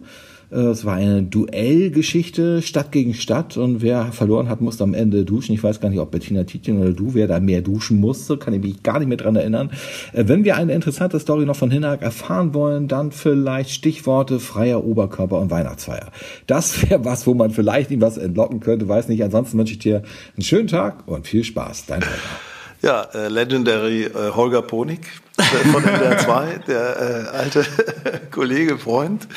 Äh, es war eine Duellgeschichte, Stadt gegen Stadt und wer verloren hat, musste am Ende duschen. Ich weiß gar nicht, ob Bettina Tietjen oder du, wer da mehr duschen musste, kann ich mich gar nicht mehr dran erinnern. Äh, wenn wir eine interessante Story noch von Hinak erfahren wollen, dann vielleicht Stichworte freier Oberkörper und Weihnachtsfeier. Das wäre was, wo man vielleicht ihm was entlocken könnte, weiß nicht. Ansonsten wünsche ich dir einen schönen Tag und viel Spaß. Dein Holger. Ja, äh, Legendary äh, Holger Ponig äh, von NDR 2, der äh, alte Kollege, Freund.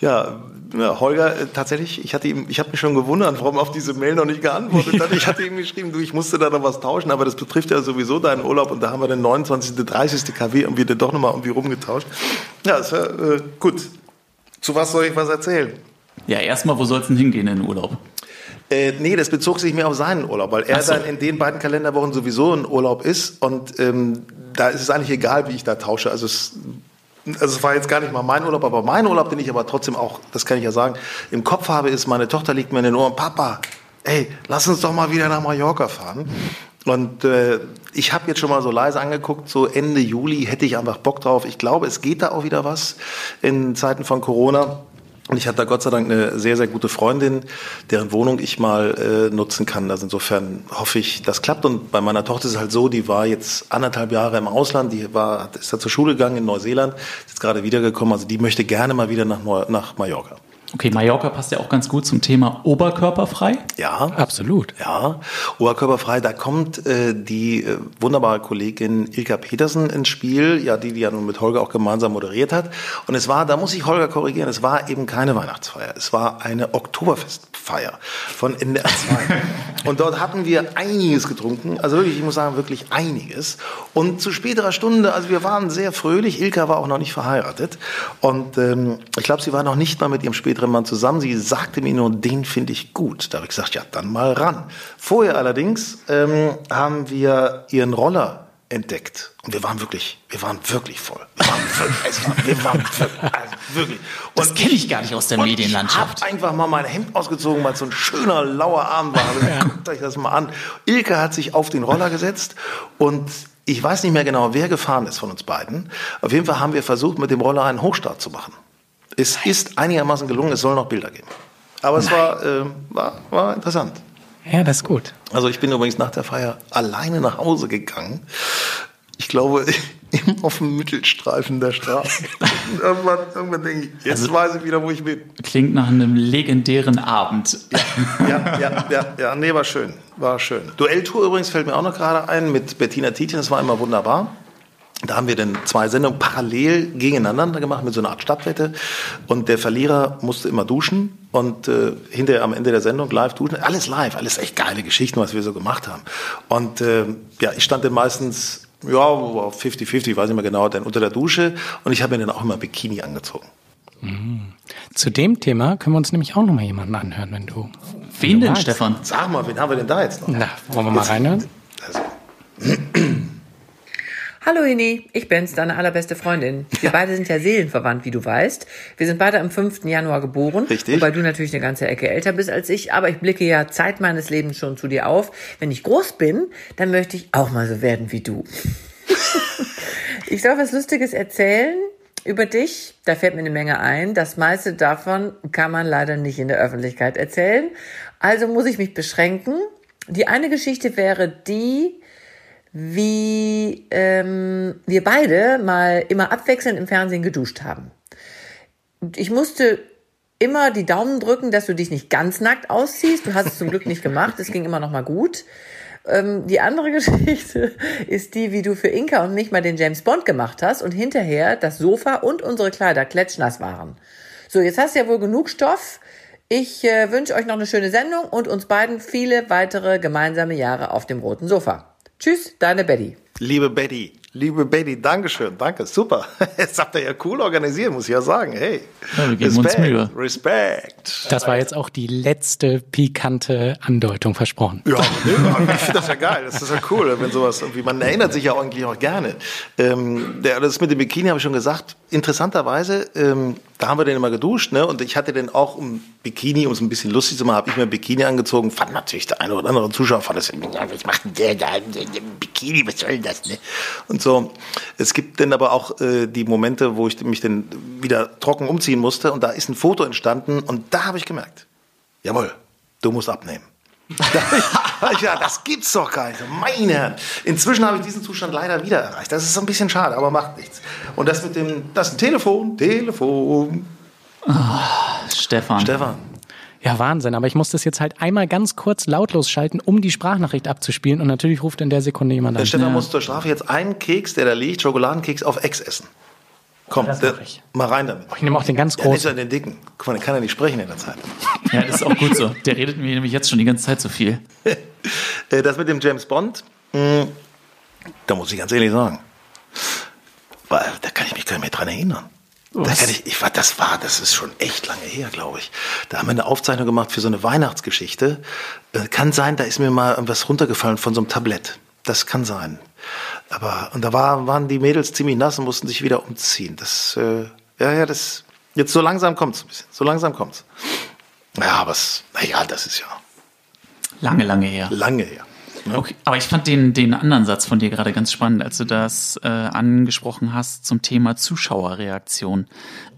Ja, ja Holger, äh, tatsächlich, ich hatte ihm, ich habe mich schon gewundert, warum auf diese Mail noch nicht geantwortet hat. Ich hatte ihm geschrieben, du, ich musste da noch was tauschen, aber das betrifft ja sowieso deinen Urlaub und da haben wir den 29., 30. KW irgendwie doch nochmal irgendwie rumgetauscht. Ja, ist ja äh, gut. Zu was soll ich was erzählen? Ja, erstmal, wo soll es denn hingehen in den Urlaub? Äh, nee, das bezog sich mehr auf seinen Urlaub, weil er so. dann in den beiden Kalenderwochen sowieso in Urlaub ist und ähm, da ist es eigentlich egal, wie ich da tausche. Also es, also es war jetzt gar nicht mal mein Urlaub, aber mein Urlaub, den ich aber trotzdem auch, das kann ich ja sagen, im Kopf habe, ist, meine Tochter liegt mir in den Ohren, Papa, ey, lass uns doch mal wieder nach Mallorca fahren. Und äh, ich habe jetzt schon mal so leise angeguckt, so Ende Juli hätte ich einfach Bock drauf. Ich glaube, es geht da auch wieder was in Zeiten von Corona. Und ich hatte da Gott sei Dank eine sehr, sehr gute Freundin, deren Wohnung ich mal äh, nutzen kann. Also insofern hoffe ich, das klappt. Und bei meiner Tochter ist es halt so, die war jetzt anderthalb Jahre im Ausland, die war, ist da zur Schule gegangen in Neuseeland, ist jetzt gerade wiedergekommen. Also die möchte gerne mal wieder nach, nach Mallorca. Okay, Mallorca passt ja auch ganz gut zum Thema oberkörperfrei. Ja, absolut. Ja, oberkörperfrei. Da kommt äh, die äh, wunderbare Kollegin Ilka Petersen ins Spiel, ja, die die ja nun mit Holger auch gemeinsam moderiert hat. Und es war, da muss ich Holger korrigieren, es war eben keine Weihnachtsfeier, es war eine Oktoberfestfeier von NDR 2. und dort hatten wir einiges getrunken, also wirklich, ich muss sagen, wirklich einiges. Und zu späterer Stunde, also wir waren sehr fröhlich. Ilka war auch noch nicht verheiratet und ähm, ich glaube, sie war noch nicht mal mit ihrem späteren älteren Mann zusammen. Sie sagte mir nur, den finde ich gut. Da habe ich gesagt, ja, dann mal ran. Vorher allerdings ähm, haben wir ihren Roller entdeckt. Und wir waren wirklich, wir waren wirklich voll. Wir waren wirklich, war, wir waren wirklich, also wirklich. Und das kenne ich gar nicht aus der Medienlandschaft. Ich habe einfach mal mein Hemd ausgezogen, weil es so ein schöner, lauer Abend war. Ja. Guckt euch das mal an. Ilke hat sich auf den Roller gesetzt und ich weiß nicht mehr genau, wer gefahren ist von uns beiden. Auf jeden Fall haben wir versucht, mit dem Roller einen Hochstart zu machen. Es ist einigermaßen gelungen, es soll noch Bilder geben. Aber es war, äh, war, war interessant. Ja, das ist gut. Also ich bin übrigens nach der Feier alleine nach Hause gegangen. Ich glaube, auf dem Mittelstreifen der Straße. irgendwann, irgendwann denke ich, jetzt also, weiß ich wieder, wo ich bin. Klingt nach einem legendären Abend. Ja, ja, ja, ja, nee, war schön. War schön. Duelltour übrigens fällt mir auch noch gerade ein mit Bettina Tietjen, das war immer wunderbar. Da haben wir dann zwei Sendungen parallel gegeneinander gemacht mit so einer Art Stadtwette. Und der Verlierer musste immer duschen und äh, hinterher am Ende der Sendung live duschen. Alles live, alles echt geile Geschichten, was wir so gemacht haben. Und äh, ja, ich stand dann meistens, ja, 50-50, weiß ich mehr genau, dann unter der Dusche und ich habe mir dann auch immer Bikini angezogen. Mhm. Zu dem Thema können wir uns nämlich auch noch mal jemanden anhören, wenn du. Wen denn, Stefan? Sag mal, wen haben wir denn da jetzt noch? Na, wollen wir mal reinhören? Also. Hallo Hini, ich bin's, deine allerbeste Freundin. Wir beide sind ja seelenverwandt, wie du weißt. Wir sind beide am 5. Januar geboren. Richtig. Wobei du natürlich eine ganze Ecke älter bist als ich, aber ich blicke ja Zeit meines Lebens schon zu dir auf. Wenn ich groß bin, dann möchte ich auch mal so werden wie du. ich soll was Lustiges erzählen über dich. Da fällt mir eine Menge ein. Das meiste davon kann man leider nicht in der Öffentlichkeit erzählen. Also muss ich mich beschränken. Die eine Geschichte wäre die, wie ähm, wir beide mal immer abwechselnd im Fernsehen geduscht haben. Ich musste immer die Daumen drücken, dass du dich nicht ganz nackt ausziehst. Du hast es zum Glück nicht gemacht. Es ging immer noch mal gut. Ähm, die andere Geschichte ist die, wie du für Inka und mich mal den James Bond gemacht hast und hinterher das Sofa und unsere Kleider klatschnass waren. So, jetzt hast du ja wohl genug Stoff. Ich äh, wünsche euch noch eine schöne Sendung und uns beiden viele weitere gemeinsame Jahre auf dem roten Sofa. Tschüss, deine Betty. Liebe Betty, liebe Betty, Dankeschön, danke, super. Jetzt habt ihr ja cool organisiert, muss ich ja sagen. Hey, Ja, wir geben uns Respekt, Mühe. Respekt. Das war jetzt auch die letzte pikante Andeutung versprochen. Ja, ich finde das ja geil. Das ist ja cool, wenn sowas irgendwie, man erinnert sich ja eigentlich auch gerne. Ähm, das mit dem Bikini habe ich schon gesagt. Interessanterweise, ähm, da haben wir den immer geduscht, ne? Und ich hatte den auch um Bikini, um es ein bisschen lustig zu machen, habe ich mir ein Bikini angezogen. Fand natürlich der eine oder andere Zuschauer, fand das, was macht denn der da dem Bikini, was soll das, ne? Und so. Es gibt dann aber auch äh, die Momente, wo ich mich dann wieder trocken umziehen musste und da ist ein Foto entstanden und da habe ich gemerkt, jawohl, du musst abnehmen. ja, das gibt's doch gar nicht. Meine Herren. Inzwischen habe ich diesen Zustand leider wieder erreicht. Das ist so ein bisschen schade, aber macht nichts. Und das mit dem, das ist ein Telefon, Telefon. Stefan. Stefan. Ja, Wahnsinn. Aber ich muss das jetzt halt einmal ganz kurz lautlos schalten, um die Sprachnachricht abzuspielen. Und natürlich ruft in der Sekunde jemand Der an. Stefan muss zur Strafe jetzt einen Keks, der da liegt, Schokoladenkeks auf Ex essen. Komm, Das der, ich. mal rein damit. Ich nehme auch den ganz Ja, großen. so in den dicken. Guck mal, der kann ja nicht sprechen in der Zeit. Ja, das ist auch gut so. Der redet mir nämlich jetzt schon die ganze Zeit so viel. Äh, Das mit dem James Bond, mh, da muss ich ganz ehrlich sagen, weil, da kann ich mich gar nicht mehr dran erinnern. Da kann ich, ich war, das war, das ist schon echt lange her, glaube ich. Da haben wir eine Aufzeichnung gemacht für so eine Weihnachtsgeschichte. Äh, Kann sein, da ist mir mal was runtergefallen von so einem Tablett. Das kann sein. Aber, und da war, waren die Mädels ziemlich nass und mussten sich wieder umziehen. Das, äh, ja, ja, das, jetzt so langsam kommt's ein bisschen. So langsam kommt's. Ja, aber es, naja, das ist ja Lange, lange her. lange her. Okay, aber ich fand den, den anderen Satz von dir gerade ganz spannend, als du das äh, angesprochen hast zum Thema Zuschauerreaktion.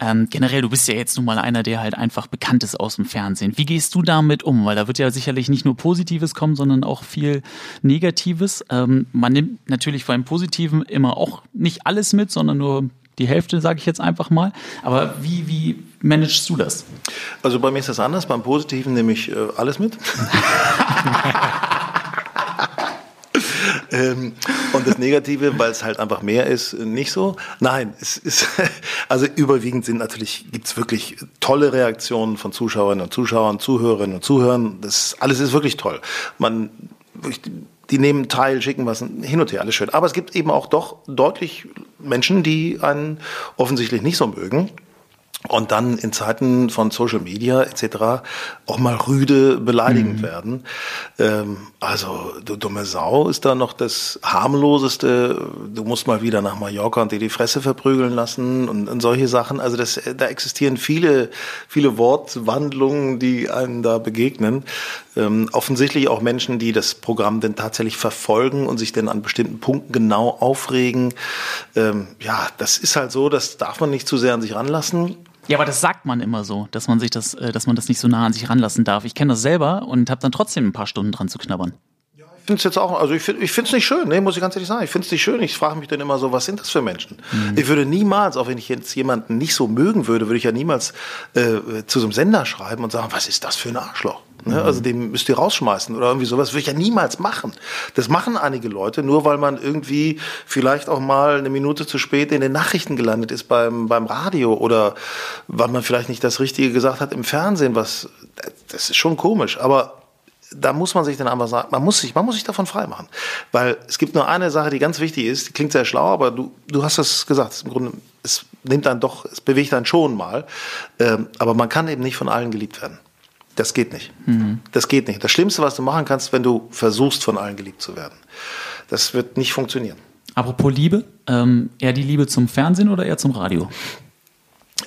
Ähm, generell, du bist ja jetzt nun mal einer, der halt einfach bekannt ist aus dem Fernsehen. Wie gehst du damit um? Weil da wird ja sicherlich nicht nur Positives kommen, sondern auch viel Negatives. Ähm, man nimmt natürlich beim Positiven immer auch nicht alles mit, sondern nur die Hälfte, sage ich jetzt einfach mal. Aber wie, wie managst du das? Also bei mir ist das anders. Beim Positiven nehme ich äh, alles mit. ähm, und das Negative, weil es halt einfach mehr ist, nicht so. Nein, es ist also überwiegend sind natürlich gibt's wirklich tolle Reaktionen von Zuschauerinnen und Zuschauern, Zuhörerinnen und Zuhörern. Das alles ist wirklich toll. Man die nehmen teil, schicken was hin und her, alles schön. Aber es gibt eben auch doch deutlich Menschen, die einen offensichtlich nicht so mögen. Und dann in Zeiten von Social Media etc. auch mal rüde beleidigend werden. Ähm, also du dumme Sau ist da noch das harmloseste. Du musst mal wieder nach Mallorca und dir die Fresse verprügeln lassen und, und solche Sachen. Also das, da existieren viele, viele Wortwandlungen, die einem da begegnen. Ähm, offensichtlich auch Menschen, die das Programm denn tatsächlich verfolgen und sich denn an bestimmten Punkten genau aufregen. Ähm, ja, das ist halt so, das darf man nicht zu sehr an sich ranlassen. Ja, aber das sagt man immer so, dass man sich das, äh, dass man das nicht so nah an sich ranlassen darf. Ich kenne das selber und habe dann trotzdem ein paar Stunden dran zu knabbern. Ich finde es jetzt auch, also ich finde es nicht schön, ne, muss ich ganz ehrlich sagen. Ich finde es nicht schön. Ich frage mich dann immer so, was sind das für Menschen? Ich würde niemals, auch wenn ich jetzt jemanden nicht so mögen würde, würde ich ja niemals äh, zu so einem Sender schreiben und sagen, was ist das für ein Arschloch? Ne? Also den müsst ihr rausschmeißen oder irgendwie sowas. Würde ich ja niemals machen. Das machen einige Leute, nur weil man irgendwie vielleicht auch mal eine Minute zu spät in den Nachrichten gelandet ist beim, beim Radio oder weil man vielleicht nicht das Richtige gesagt hat im Fernsehen, was, das ist schon komisch. Aber da muss man sich dann einfach sagen, man muss sich, man muss sich davon freimachen. Weil es gibt nur eine Sache, die ganz wichtig ist, die klingt sehr schlau, aber du, du hast es gesagt, im Grunde, es nimmt dann doch, es bewegt dann schon mal. Ähm, aber man kann eben nicht von allen geliebt werden. Das geht nicht. Das geht nicht. Das Schlimmste, was du machen kannst, wenn du versuchst, von allen geliebt zu werden. Das wird nicht funktionieren. Apropos Liebe, ähm, eher die Liebe zum Fernsehen oder eher zum Radio?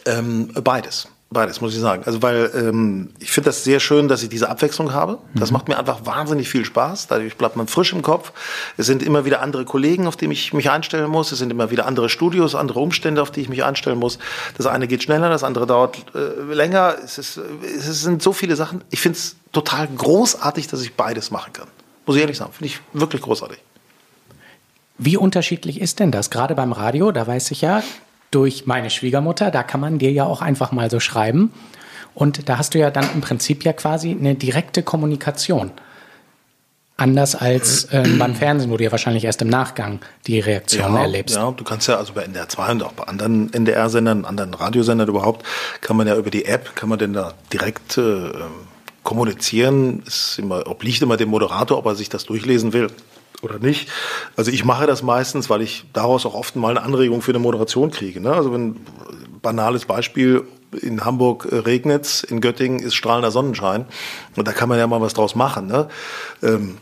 Ähm, beides. Beides, muss ich sagen. Also, weil ähm, ich finde das sehr schön, dass ich diese Abwechslung habe. Das macht mir einfach wahnsinnig viel Spaß. Dadurch bleibt man frisch im Kopf. Es sind immer wieder andere Kollegen, auf die ich mich einstellen muss. Es sind immer wieder andere Studios, andere Umstände, auf die ich mich einstellen muss. Das eine geht schneller, das andere dauert äh, länger. Es, ist, es sind so viele Sachen. Ich finde es total großartig, dass ich beides machen kann. Muss ich ehrlich sagen. Finde ich wirklich großartig. Wie unterschiedlich ist denn das? Gerade beim Radio, da weiß ich ja, durch meine Schwiegermutter, da kann man dir ja auch einfach mal so schreiben. Und da hast du ja dann im Prinzip ja quasi eine direkte Kommunikation. Anders als ähm, beim Fernsehen, wo du ja wahrscheinlich erst im Nachgang die Reaktion erlebst. Ja, du kannst ja also bei NDR 2 und auch bei anderen NDR-Sendern, anderen Radiosendern überhaupt, kann man ja über die App, kann man denn da direkt äh, kommunizieren. Es immer, obliegt immer dem Moderator, ob er sich das durchlesen will oder nicht. Also ich mache das meistens, weil ich daraus auch oft mal eine Anregung für eine Moderation kriege. Ne? Also wenn banales Beispiel, in Hamburg äh, regnet's, in Göttingen ist strahlender Sonnenschein. Und da kann man ja mal was draus machen. Ne? Ähm,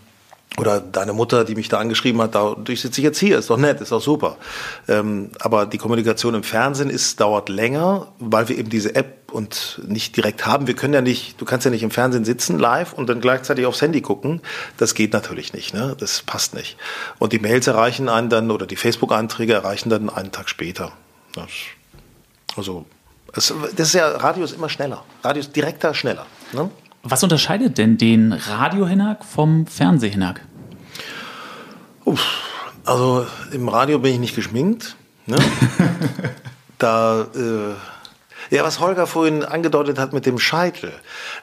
oder deine Mutter, die mich da angeschrieben hat, dadurch sitze ich jetzt hier, ist doch nett, ist doch super. Ähm, aber die Kommunikation im Fernsehen ist, dauert länger, weil wir eben diese App und nicht direkt haben. Wir können ja nicht, du kannst ja nicht im Fernsehen sitzen live und dann gleichzeitig aufs Handy gucken. Das geht natürlich nicht, ne? Das passt nicht. Und die Mails erreichen einen dann oder die Facebook-Einträge erreichen dann einen Tag später. Das, also, das, das ist ja, Radio ist immer schneller. Radio ist direkter, schneller. Ne? Was unterscheidet denn den Radio-Hinak vom Fernseh-Hinak? Also im Radio bin ich nicht geschminkt. Ne? da, äh, ja, was Holger vorhin angedeutet hat mit dem Scheitel,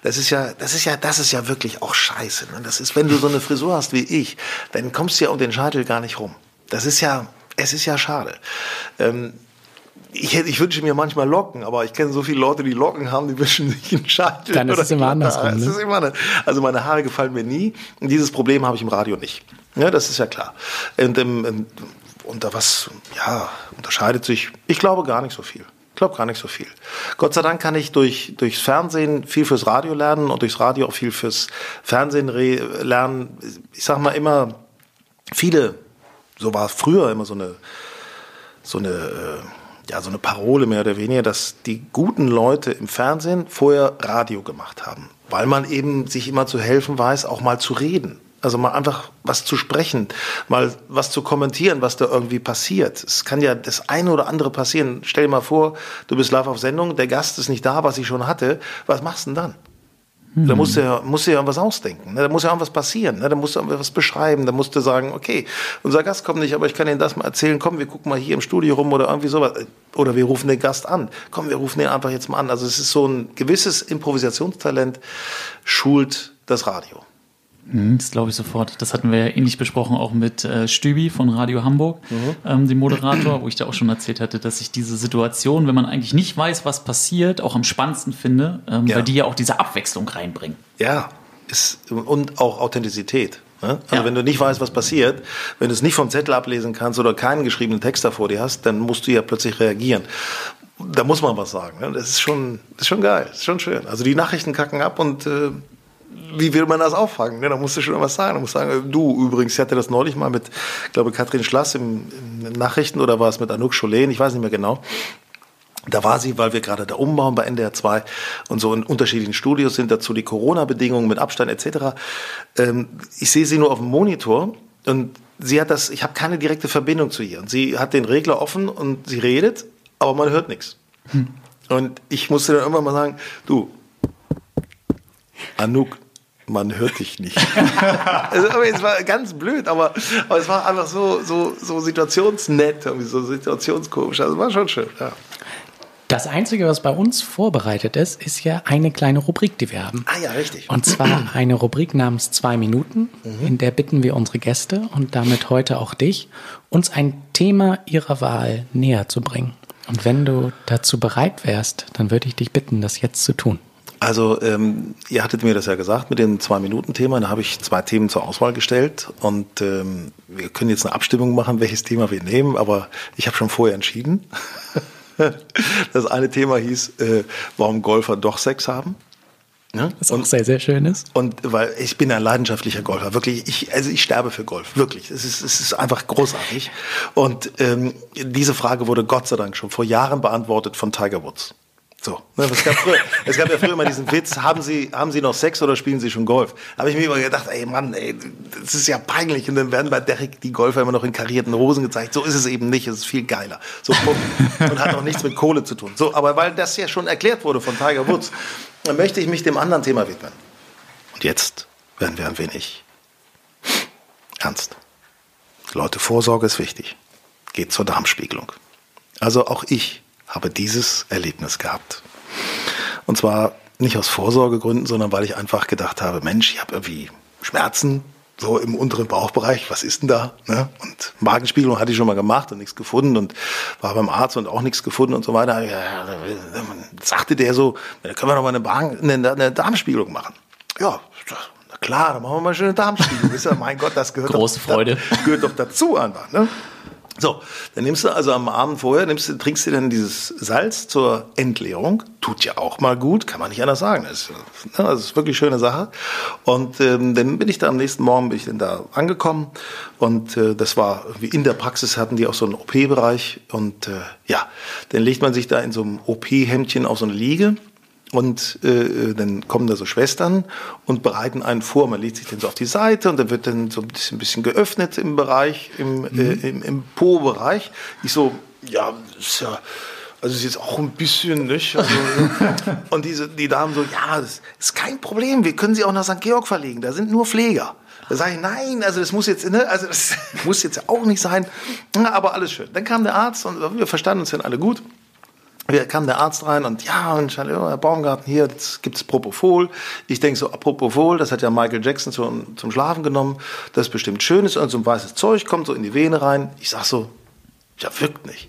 das ist ja, das ist ja, das ist ja wirklich auch scheiße. Ne? Das ist, wenn du so eine Frisur hast wie ich, dann kommst du ja um den Scheitel gar nicht rum. Das ist ja, es ist ja schade. Ähm, ich, hätte, ich wünsche mir manchmal Locken, aber ich kenne so viele Leute, die Locken haben, die wünschen sich einen Scheitel. Dann ist es immer andersrum. Ne? Anders. Also meine Haare gefallen mir nie. Und dieses Problem habe ich im Radio nicht. Ja, das ist ja klar. Und, ähm, und da was, ja, unterscheidet sich, ich glaube gar nicht so viel. Ich glaube gar nicht so viel. Gott sei Dank kann ich durch, durchs Fernsehen viel fürs Radio lernen und durchs Radio auch viel fürs Fernsehen lernen. Ich sag mal immer, viele, so war früher immer so eine, so eine, äh, ja, so eine Parole mehr oder weniger, dass die guten Leute im Fernsehen vorher Radio gemacht haben, weil man eben sich immer zu helfen weiß, auch mal zu reden. Also mal einfach was zu sprechen, mal was zu kommentieren, was da irgendwie passiert. Es kann ja das eine oder andere passieren. Stell dir mal vor, du bist live auf Sendung, der Gast ist nicht da, was ich schon hatte. Was machst du denn dann? Mhm. Da musst du ja, musst du ja irgendwas ausdenken. Ne? Da muss ja irgendwas passieren. Ne? Da musst du irgendwas beschreiben. Da musst du sagen, okay, unser Gast kommt nicht, aber ich kann Ihnen das mal erzählen. Komm, wir gucken mal hier im Studio rum oder irgendwie sowas. Oder wir rufen den Gast an. Komm, wir rufen den einfach jetzt mal an. Also es ist so ein gewisses Improvisationstalent, schult das Radio. Mhm, das glaube ich sofort. Das hatten wir ja ähnlich besprochen, auch mit äh, Stübi von Radio Hamburg, mhm. ähm, dem Moderator, wo ich da auch schon erzählt hatte, dass ich diese Situation, wenn man eigentlich nicht weiß, was passiert, auch am spannendsten finde, ähm, ja. weil die ja auch diese Abwechslung reinbringen. Ja, ist, und auch Authentizität. Ne? Also ja. wenn du nicht weißt, was passiert, wenn du es nicht vom Zettel ablesen kannst oder keinen geschriebenen Text davor dir hast, dann musst du ja plötzlich reagieren. Da muss man was sagen. Ne? Das ist schon, das ist schon geil, das ist schon schön. Also die Nachrichten kacken ab und äh, wie will man das auffangen? Ne? Da musst du schon was sagen. Da musst du sagen, du übrigens, ich hatte das neulich mal mit, ich glaube, Katrin Schlass im, im Nachrichten oder war es mit Anouk Scholen, ich weiß nicht mehr genau. Da war sie, weil wir gerade da umbauen bei NDR 2 und so in unterschiedlichen Studios sind, dazu die Corona-Bedingungen mit Abstand etc. Ähm, ich sehe sie nur auf dem Monitor und sie hat das, ich habe keine direkte Verbindung zu ihr. Und sie hat den Regler offen und sie redet, aber man hört nichts. Hm. Und ich musste dann irgendwann mal sagen, du, Anouk, man hört dich nicht. also, es war ganz blöd, aber, aber es war einfach so, so, so situationsnett, so situationskomisch. Also war schon schön, ja. Das Einzige, was bei uns vorbereitet ist, ist ja eine kleine Rubrik, die wir haben. Ah ja, richtig. Und zwar eine Rubrik namens zwei Minuten, mhm. in der bitten wir unsere Gäste und damit heute auch dich, uns ein Thema ihrer Wahl näher zu bringen. Und wenn du dazu bereit wärst, dann würde ich dich bitten, das jetzt zu tun. Also ähm, ihr hattet mir das ja gesagt mit dem Zwei-Minuten-Thema. Da habe ich zwei Themen zur Auswahl gestellt und ähm, wir können jetzt eine Abstimmung machen, welches Thema wir nehmen, aber ich habe schon vorher entschieden. das eine Thema hieß, äh, warum Golfer doch Sex haben. Ja? Was und, auch sehr, sehr schön ist. Und weil ich bin ein leidenschaftlicher Golfer, wirklich. Ich, also ich sterbe für Golf, wirklich. Es ist, es ist einfach großartig. Und ähm, diese Frage wurde Gott sei Dank schon vor Jahren beantwortet von Tiger Woods. So, ne, es, gab früher, es gab ja früher immer diesen Witz, haben Sie, haben Sie noch Sex oder spielen Sie schon Golf? Da habe ich mir immer gedacht, ey Mann, ey, das ist ja peinlich. Und dann werden bei Derek die Golfer immer noch in karierten Hosen gezeigt. So ist es eben nicht, es ist viel geiler. So, und hat auch nichts mit Kohle zu tun. So, aber weil das ja schon erklärt wurde von Tiger Woods, dann möchte ich mich dem anderen Thema widmen. Und jetzt werden wir ein wenig ernst. Leute, Vorsorge ist wichtig. Geht zur Darmspiegelung. Also auch ich habe dieses Erlebnis gehabt. Und zwar nicht aus Vorsorgegründen, sondern weil ich einfach gedacht habe, Mensch, ich habe irgendwie Schmerzen, so im unteren Bauchbereich, was ist denn da? Ne? Und Magenspiegelung hatte ich schon mal gemacht und nichts gefunden und war beim Arzt und auch nichts gefunden und so weiter. Ja, sagte der so, da können wir noch mal eine, Magen, eine, eine Darmspiegelung machen. Ja, na klar, dann machen wir mal schöne Darmspiegelung. Ist ja, mein Gott, das gehört, Große doch, Freude. Das gehört doch dazu einfach. Ne? So, dann nimmst du also am Abend vorher, nimmst du, trinkst du dann dieses Salz zur Entleerung. Tut ja auch mal gut, kann man nicht anders sagen. Das ist, ne, das ist wirklich schöne Sache. Und ähm, dann bin ich da am nächsten Morgen bin ich dann da angekommen und äh, das war wie in der Praxis hatten die auch so einen OP-Bereich und äh, ja, dann legt man sich da in so einem OP-Hemdchen auf so eine Liege und äh, dann kommen da so Schwestern und bereiten einen vor. Man legt sich dann so auf die Seite und dann wird dann so ein bisschen, ein bisschen geöffnet im Bereich, im, äh, im, im Po-Bereich. Ich so, ja, das ist ja, also ist jetzt auch ein bisschen, nicht? Also, und diese, die Damen so, ja, das ist kein Problem, wir können sie auch nach St. Georg verlegen, da sind nur Pfleger. Da sage ich, nein, also das muss jetzt, ne, also das muss jetzt auch nicht sein. Aber alles schön. Dann kam der Arzt und wir verstanden uns dann alle gut. Wir kam der Arzt rein und ja, und Herr Baumgarten, hier gibt es Propofol. Ich denke so, Propofol, das hat ja Michael Jackson zum, zum Schlafen genommen. Das ist bestimmt schönes und so ein weißes Zeug kommt so in die Vene rein. Ich sag so, ja, wirkt nicht.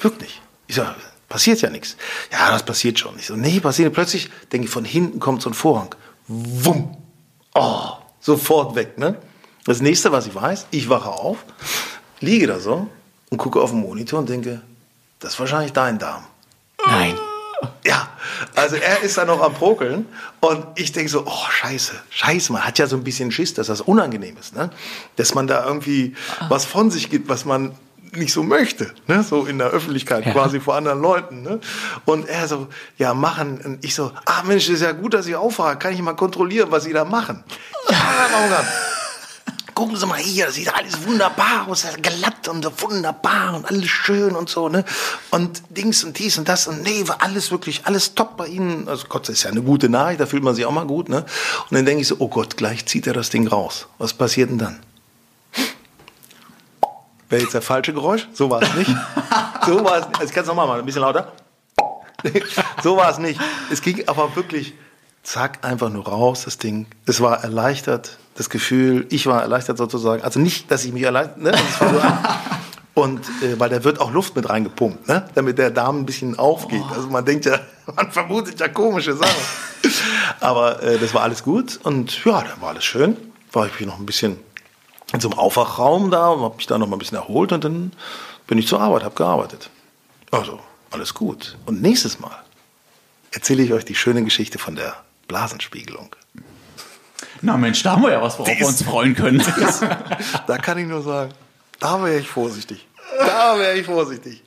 Wirkt nicht. Ich sag, passiert ja nichts. Ja, das passiert schon. Ich so, nee, passiert. Plötzlich denke ich, von hinten kommt so ein Vorhang. Wumm. Oh, sofort weg, ne? Das nächste, was ich weiß, ich wache auf, liege da so und gucke auf den Monitor und denke, das ist wahrscheinlich dein Darm. Nein. Ja, also er ist da noch am Prokeln und ich denke so, oh scheiße, scheiße, man hat ja so ein bisschen Schiss, dass das unangenehm ist, ne? dass man da irgendwie was von sich gibt, was man nicht so möchte, ne? so in der Öffentlichkeit Ja. quasi vor anderen Leuten. Ne? Und er so, ja machen, und ich so, ah Mensch, ist ja gut, dass ich auffahre, kann ich mal kontrollieren, was Sie da machen? Ja, Baumgart, gucken Sie mal hier, das sieht alles wunderbar aus, glatt und so wunderbar und alles schön und so, ne? Und Dings und dies und das und nee, war alles wirklich, alles top bei Ihnen. Also Gott, das ist ja eine gute Nachricht, da fühlt man sich auch mal gut, ne? Und dann denke ich so, oh Gott, gleich zieht er das Ding raus. Was passiert denn dann? Wäre jetzt der falsche Geräusch? So war es nicht. So war es nicht. Also ich kann es nochmal machen, ein bisschen lauter. so war es nicht. Es ging aber wirklich, zack, einfach nur raus, das Ding. Es war erleichtert, das Gefühl, ich war erleichtert sozusagen. Also nicht, dass ich mich erleichtert, ne? Das war so, und äh, weil da wird auch Luft mit reingepumpt, ne? damit der Darm ein bisschen aufgeht. Also man denkt ja, man vermutet ja komische Sachen. Aber äh, das war alles gut und ja, dann war alles schön. War ich noch ein bisschen in so einem Aufwachraum da und habe mich da noch mal ein bisschen erholt und dann bin ich zur Arbeit, habe gearbeitet. Also, alles gut. Und nächstes Mal erzähle ich euch die schöne Geschichte von der Blasenspiegelung. Na Mensch, da haben wir ja was, worauf wir uns freuen können. Da kann ich nur sagen, da wäre ich vorsichtig. Da wäre ich vorsichtig.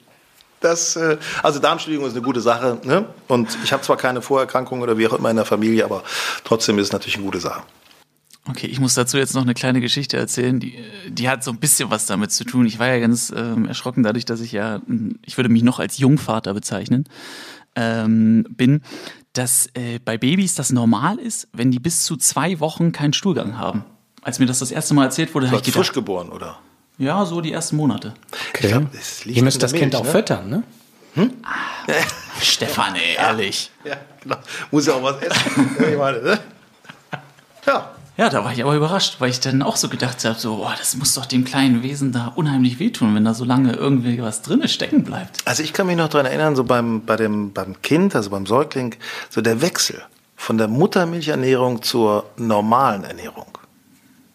Das, äh, also Darmspiegelung ist eine gute Sache. Ne? Und ich habe zwar keine Vorerkrankungen oder wie auch immer in der Familie, aber trotzdem ist es natürlich eine gute Sache. Okay, ich muss dazu jetzt noch eine kleine Geschichte erzählen, die, die hat so ein bisschen was damit zu tun. Ich war ja ganz ähm, erschrocken dadurch, dass ich ja, ich würde mich noch als Jungvater bezeichnen, ähm, bin, dass äh, bei Babys das normal ist, wenn die bis zu zwei Wochen keinen Stuhlgang haben. Als mir das das erste Mal erzählt wurde, habe ich frisch gedacht, geboren, oder? ja, so die ersten Monate. Okay. glaub, Ihr müsst das der Kind Milch, auch ne? füttern, ne? Stefan, ey, ehrlich. Ja, genau. Muss ja auch was essen. Ja, ich meine, ne? Ja. Da war ich aber überrascht, weil ich dann auch so gedacht habe, so, boah, das muss doch dem kleinen Wesen da unheimlich wehtun, wenn da so lange irgendwie was drinne stecken bleibt. Also ich kann mich noch daran erinnern, so beim, bei dem, beim Kind, also beim Säugling, so der Wechsel von der Muttermilchernährung zur normalen Ernährung,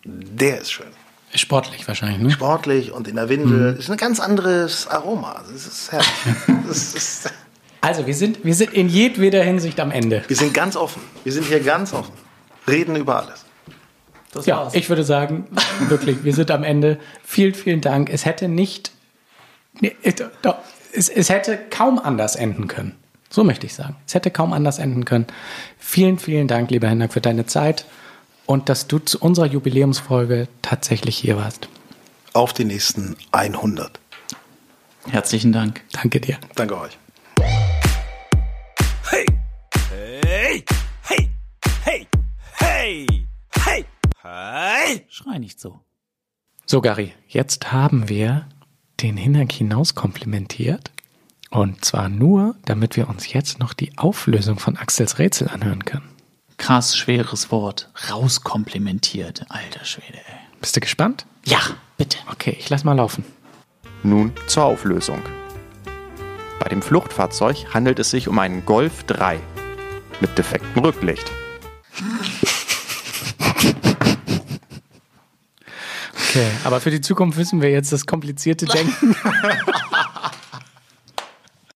der ist schön. Sportlich wahrscheinlich, ne? Sportlich und in der Windel ist ein ganz anderes Aroma. Also es ist herrlich. das ist, Also, wir sind, wir sind in jedweder Hinsicht am Ende. wir sind ganz offen. Wir sind hier ganz offen. Reden über alles. Das Ja, war's. ich würde sagen, wirklich, wir sind am Ende. Vielen, vielen Dank. Es hätte nicht, nee, doch, es, es hätte kaum anders enden können. So möchte ich sagen. Es hätte kaum anders enden können. Vielen, vielen Dank, lieber Henrik, für deine Zeit und dass du zu unserer Jubiläumsfolge tatsächlich hier warst. Auf die nächsten 100. Herzlichen Dank. Danke dir. Danke euch. Hey! Hey! Hey! Hey! Hey! Hey! Schrei nicht so. So, Gary, jetzt haben wir den Hinak hinaus komplimentiert. Und zwar nur, damit wir uns jetzt noch die Auflösung von Axels Rätsel anhören können. Krass schweres Wort. Rauskomplimentiert. Alter Schwede, ey. Bist du gespannt? Ja, bitte. Okay, ich lass mal laufen. Nun zur Auflösung. Bei dem Fluchtfahrzeug handelt es sich um einen Golf 3 mit defektem Rücklicht. Okay, aber für die Zukunft wissen wir jetzt das komplizierte Denken.